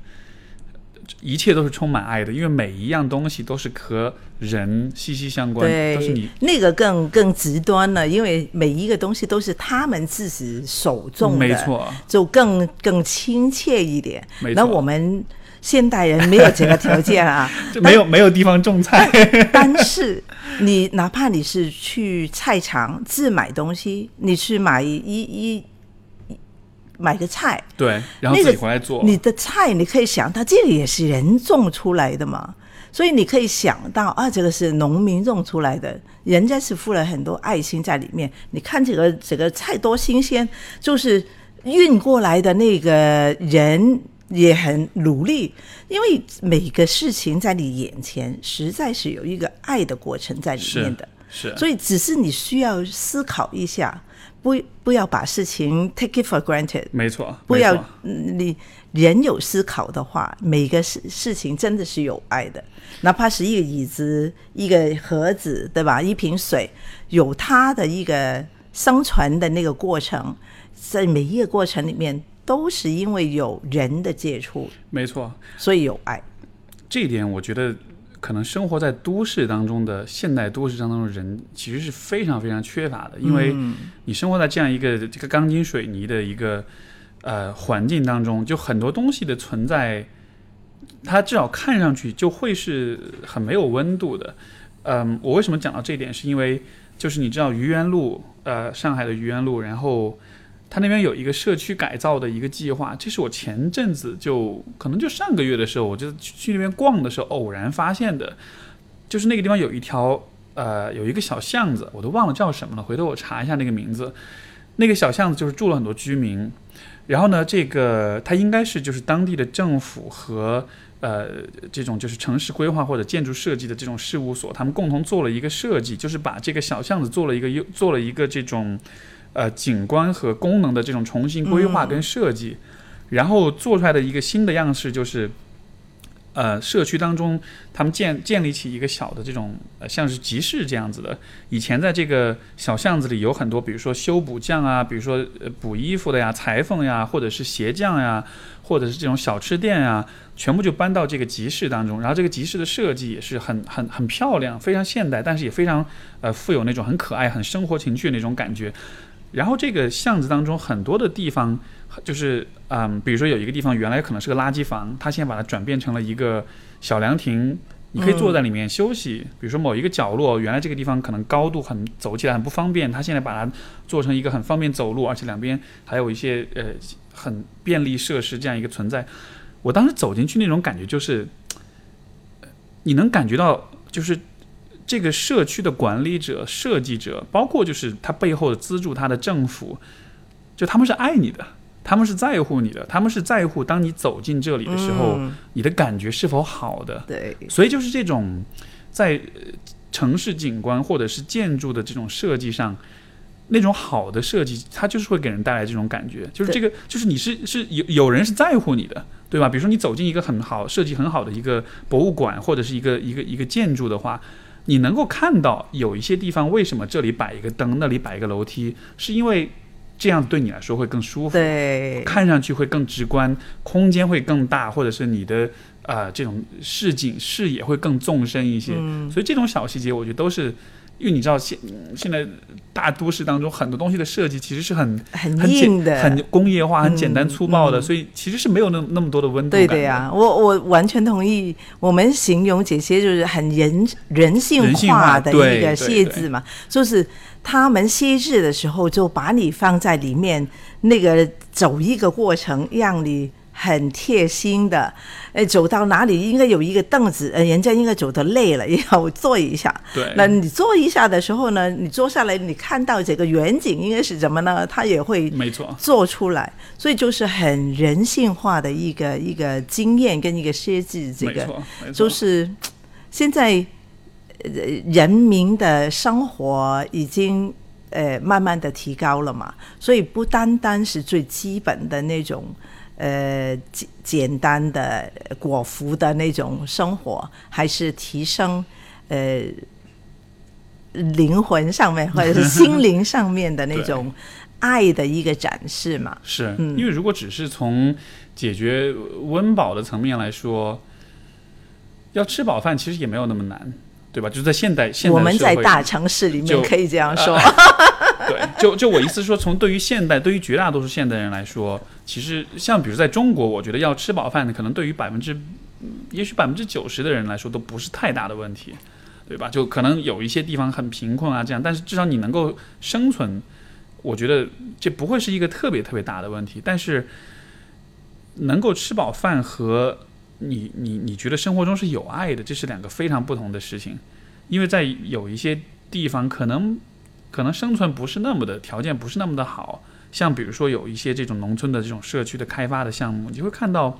一切都是充满爱的，因为每一样东西都是和人息息相关，对，都是你那个更更极端了，因为每一个东西都是他们自己手种的，没错，就更更亲切一点。没错，那我们现代人没有这个条件啊，没有没有地方种菜。但是你 哪怕你是去菜场自买东西，你去买一一。买个菜，对，然后自己回来做。那个、你的菜，你可以想到这个也是人种出来的嘛，所以你可以想到啊，这个是农民种出来的，人家是付了很多爱心在里面。你看这个这个菜多新鲜，就是运过来的那个人也很努力，因为每个事情在你眼前，实在是有一个爱的过程在里面的。是，所以只是你需要思考一下，不不要把事情 take it for granted。没错，不要你人有思考的话，每个事事情真的是有爱的，哪怕是一个椅子、一个盒子，对吧？一瓶水，有它的一个生存的那个过程，在每一个过程里面，都是因为有人的接触，没错。所以有爱。这一点，我觉得可能生活在都市当中的现代都市当中的人，其实是非常非常缺乏的，因为你生活在这样一个这个钢筋水泥的一个呃环境当中，就很多东西的存在，它至少看上去就会是很没有温度的。嗯，我为什么讲到这一点，是因为就是你知道愚园路，呃，上海的愚园路，然后。它那边有一个社区改造的一个计划，这是我前阵子就可能就上个月的时候，我就去那边逛的时候偶然发现的，就是那个地方有一条呃有一个小巷子，我都忘了叫什么了，回头我查一下那个名字。那个小巷子就是住了很多居民，然后呢，这个它应该是就是当地的政府和呃这种就是城市规划或者建筑设计的这种事务所，他们共同做了一个设计，就是把这个小巷子做了一个又做了一个这种。呃，景观和功能的这种重新规划跟设计，然后做出来的一个新的样式就是，呃，社区当中他们建建立起一个小的这种呃，像是集市这样子的。以前在这个小巷子里有很多，比如说修补匠啊，比如说呃补衣服的呀、裁缝呀，或者是鞋匠呀，或者是这种小吃店呀，全部就搬到这个集市当中。然后这个集市的设计也是很很很漂亮，非常现代，但是也非常呃富有那种很可爱、很生活情趣的那种感觉。然后这个巷子当中很多的地方，就是嗯，比如说有一个地方原来可能是个垃圾房，它现在把它转变成了一个小凉亭，你可以坐在里面休息。比如说某一个角落，原来这个地方可能高度很走起来很不方便，它现在把它做成一个很方便走路，而且两边还有一些呃很便利设施这样一个存在。我当时走进去那种感觉就是，你能感觉到就是。这个社区的管理者、设计者，包括就是他背后的资助他的政府，就他们是爱你的，他们是在乎你的，他们是在乎当你走进这里的时候，你的感觉是否好的。对，所以就是这种在城市景观或者是建筑的这种设计上，那种好的设计，它就是会给人带来这种感觉，就是这个，就是你是是有有人是在乎你的，对吧？比如说你走进一个很好设计很好的一个博物馆或者是一个一个一个建筑的话。你能够看到有一些地方，为什么这里摆一个灯，那里摆一个楼梯，是因为这样对你来说会更舒服，对，看上去会更直观，空间会更大，或者是你的呃这种视景视野会更纵深一些。所以这种小细节，我觉得都是。因为你知道现现在大都市当中很多东西的设计其实是很很硬的、很工业化、很简单粗暴的，所以其实是没有那那么多的温度的对的呀，我我完全同意。我们形容这些就是很人人性化的一个设置嘛，就是他们设置的时候就把你放在里面，那个走一个过程，让你。很贴心的，哎，走到哪里应该有一个凳子，呃，人家应该走的累了，要坐一下。对，那你坐一下的时候呢，你坐下来，你看到这个远景应该是什么呢？他也会没错做出来，所以就是很人性化的一个一个经验跟一个设计，这个就是现在人民的生活已经呃慢慢的提高了嘛，所以不单单是最基本的那种。呃，简简单的果腹的那种生活，还是提升呃灵魂上面或者是心灵上面的那种爱的一个展示嘛？是，因为如果只是从解决温饱的层面来说，要吃饱饭其实也没有那么难。对吧？就是在现代现代我们在大城市里面可以这样说。对，就就我意思说，从对于现代，对于绝大多数现代人来说，其实像比如在中国，我觉得要吃饱饭的，可能对于百分之，也许百分之九十的人来说都不是太大的问题，对吧？就可能有一些地方很贫困啊，这样，但是至少你能够生存，我觉得这不会是一个特别特别大的问题。但是能够吃饱饭和你你你觉得生活中是有爱的，这是两个非常不同的事情，因为在有一些地方可能可能生存不是那么的条件不是那么的好，像比如说有一些这种农村的这种社区的开发的项目，你会看到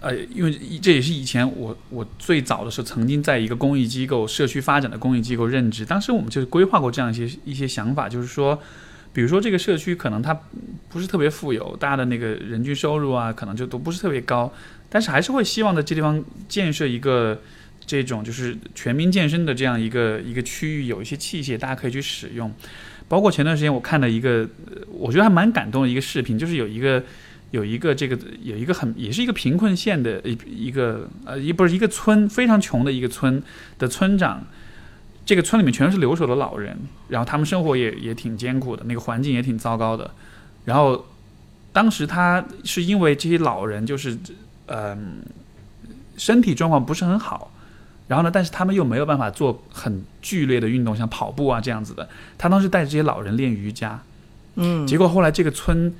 呃，因为这也是以前我我最早的时候曾经在一个公益机构、社区发展的公益机构任职，当时我们就规划过这样一些一些想法，就是说，比如说这个社区可能它不是特别富有，大家的那个人均收入啊，可能就都不是特别高，但是还是会希望在这地方建设一个这种就是全民健身的这样一个一个区域，有一些器械大家可以去使用。包括前段时间我看了一个，我觉得还蛮感动的一个视频，就是有一个。有一个这个有一个很也是一个贫困县的一一个呃一不是一个村非常穷的一个村的村长，这个村里面全是留守的老人，然后他们生活也也挺艰苦的，那个环境也挺糟糕的。然后当时他是因为这些老人就是嗯身体状况不是很好，然后呢，但是他们又没有办法做很剧烈的运动，像跑步啊这样子的。他当时带着这些老人练瑜伽，嗯，结果后来这个村。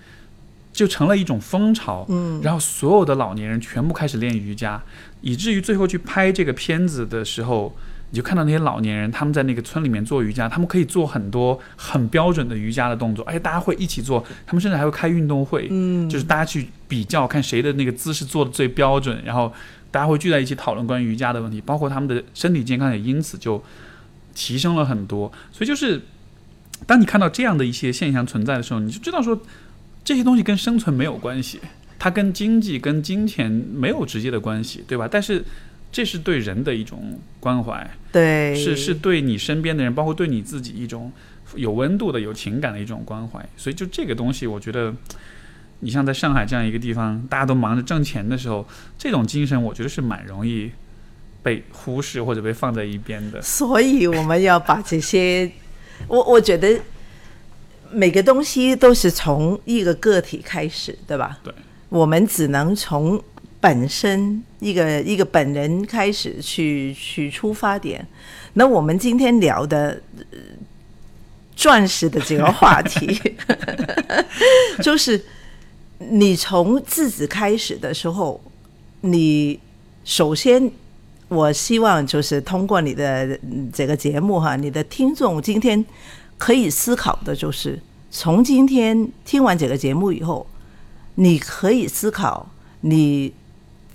就成了一种风潮，嗯，然后所有的老年人全部开始练瑜伽，以至于最后去拍这个片子的时候，你就看到那些老年人他们在那个村里面做瑜伽，他们可以做很多很标准的瑜伽的动作，而且大家会一起做，他们甚至还会开运动会，嗯，就是大家去比较看谁的那个姿势做的最标准，然后大家会聚在一起讨论关于瑜伽的问题，包括他们的身体健康也因此就提升了很多。所以就是当你看到这样的一些现象存在的时候，你就知道说。这些东西跟生存没有关系，它跟经济、跟金钱没有直接的关系，对吧？但是这是对人的一种关怀，对，是是对你身边的人，包括对你自己一种有温度的、有情感的一种关怀。所以就这个东西，我觉得你像在上海这样一个地方，大家都忙着挣钱的时候，这种精神，我觉得是蛮容易被忽视或者被放在一边的。所以我们要把这些，我我觉得。每个东西都是从一个个体开始，对吧？对，我们只能从本身一个一个本人开始去去出发点。那我们今天聊的钻石的这个话题，就是你从自己开始的时候，你首先，我希望就是通过你的这个节目哈，你的听众今天。可以思考的就是，从今天听完这个节目以后，你可以思考你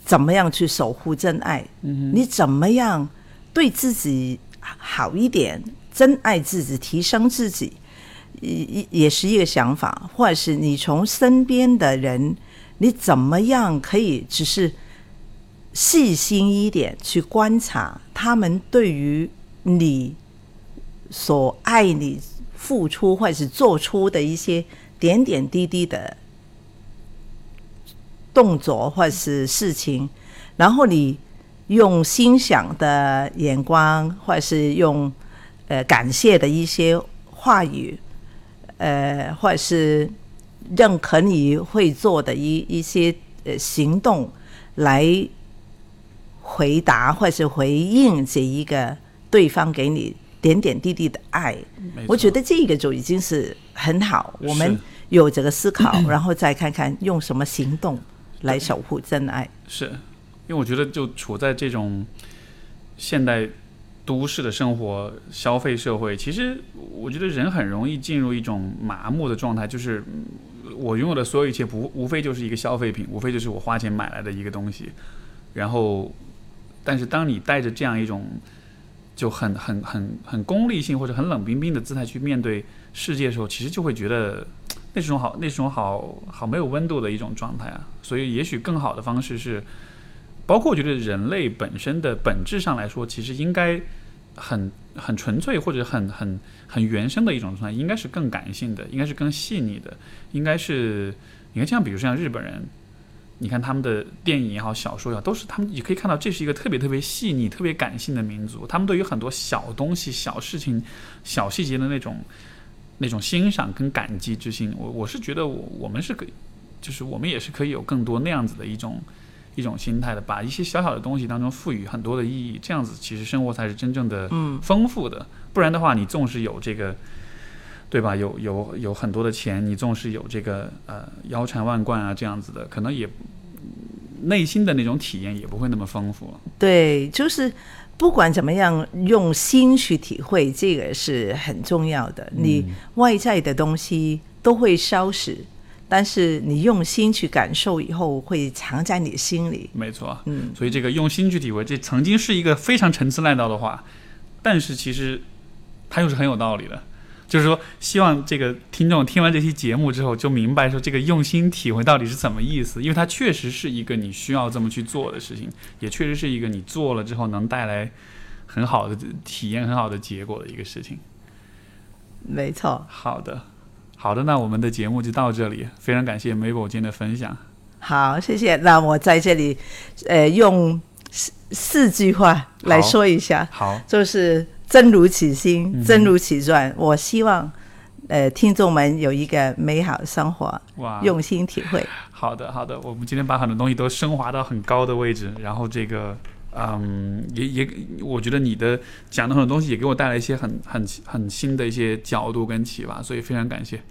怎么样去守护真爱，你怎么样对自己好一点，真爱自己，提升自己，也也是一个想法。或者是你从身边的人，你怎么样可以只是细心一点去观察他们对于你所爱你。付出或者是做出的一些点点滴滴的动作或者是事情，然后你用欣赏的眼光，或者是用呃感谢的一些话语，呃，或者是认可你会做的一一些呃行动，来回答或者是回应这一个对方给你。点点滴滴的爱，我觉得这个就已经是很好。我们有这个思考，然后再看看用什么行动来守护真爱。是，因为我觉得就处在这种现代都市的生活消费社会，其实我觉得人很容易进入一种麻木的状态，就是我拥有的所有一切，不无非就是一个消费品，无非就是我花钱买来的一个东西。然后，但是当你带着这样一种就很很很很功利性或者很冷冰冰的姿态去面对世界的时候，其实就会觉得那种好那种好好没有温度的一种状态啊。所以，也许更好的方式是，包括我觉得人类本身的本质上来说，其实应该很很纯粹或者很很很原生的一种状态，应该是更感性的，应该是更细腻的，应该是你看，像比如像日本人。你看他们的电影也好，小说也好，都是他们，你可以看到这是一个特别特别细腻、特别感性的民族。他们对于很多小东西、小事情、小细节的那种那种欣赏跟感激之心，我我是觉得我我们是可以，就是我们也是可以有更多那样子的一种一种心态的，把一些小小的东西当中赋予很多的意义，这样子其实生活才是真正的丰富的。不然的话，你纵是有这个。对吧？有有有很多的钱，你纵是有这个呃腰缠万贯啊这样子的，可能也内心的那种体验也不会那么丰富。对，就是不管怎么样，用心去体会，这个是很重要的。你外在的东西都会消失，但是你用心去感受以后，会藏在你心里。没错，嗯，所以这个用心去体会，这曾经是一个非常陈词滥调的话，但是其实它又是很有道理的。就是说，希望这个听众听完这期节目之后，就明白说这个用心体会到底是怎么意思，因为它确实是一个你需要这么去做的事情，也确实是一个你做了之后能带来很好的体验、很好的结果的一个事情。没错。好的，好的，那我们的节目就到这里，非常感谢 Mabel 今天的分享。好，谢谢。那我在这里，呃，用四四句话来说一下，好，就是真如其心，嗯真如其传。我希望，呃，听众们有一个美好的生活，哇，用心体会。好的，好的，我们今天把很多东西都升华到很高的位置，然后这个，嗯，也也，我觉得你的讲的很多东西也给我带来一些很很很新的一些角度跟启发，所以非常感谢。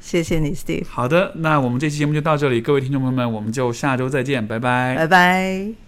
谢谢你，Steve，好的，那我们这期节目就到这里，各位听众朋友们，我们就下周再见，拜拜。拜拜。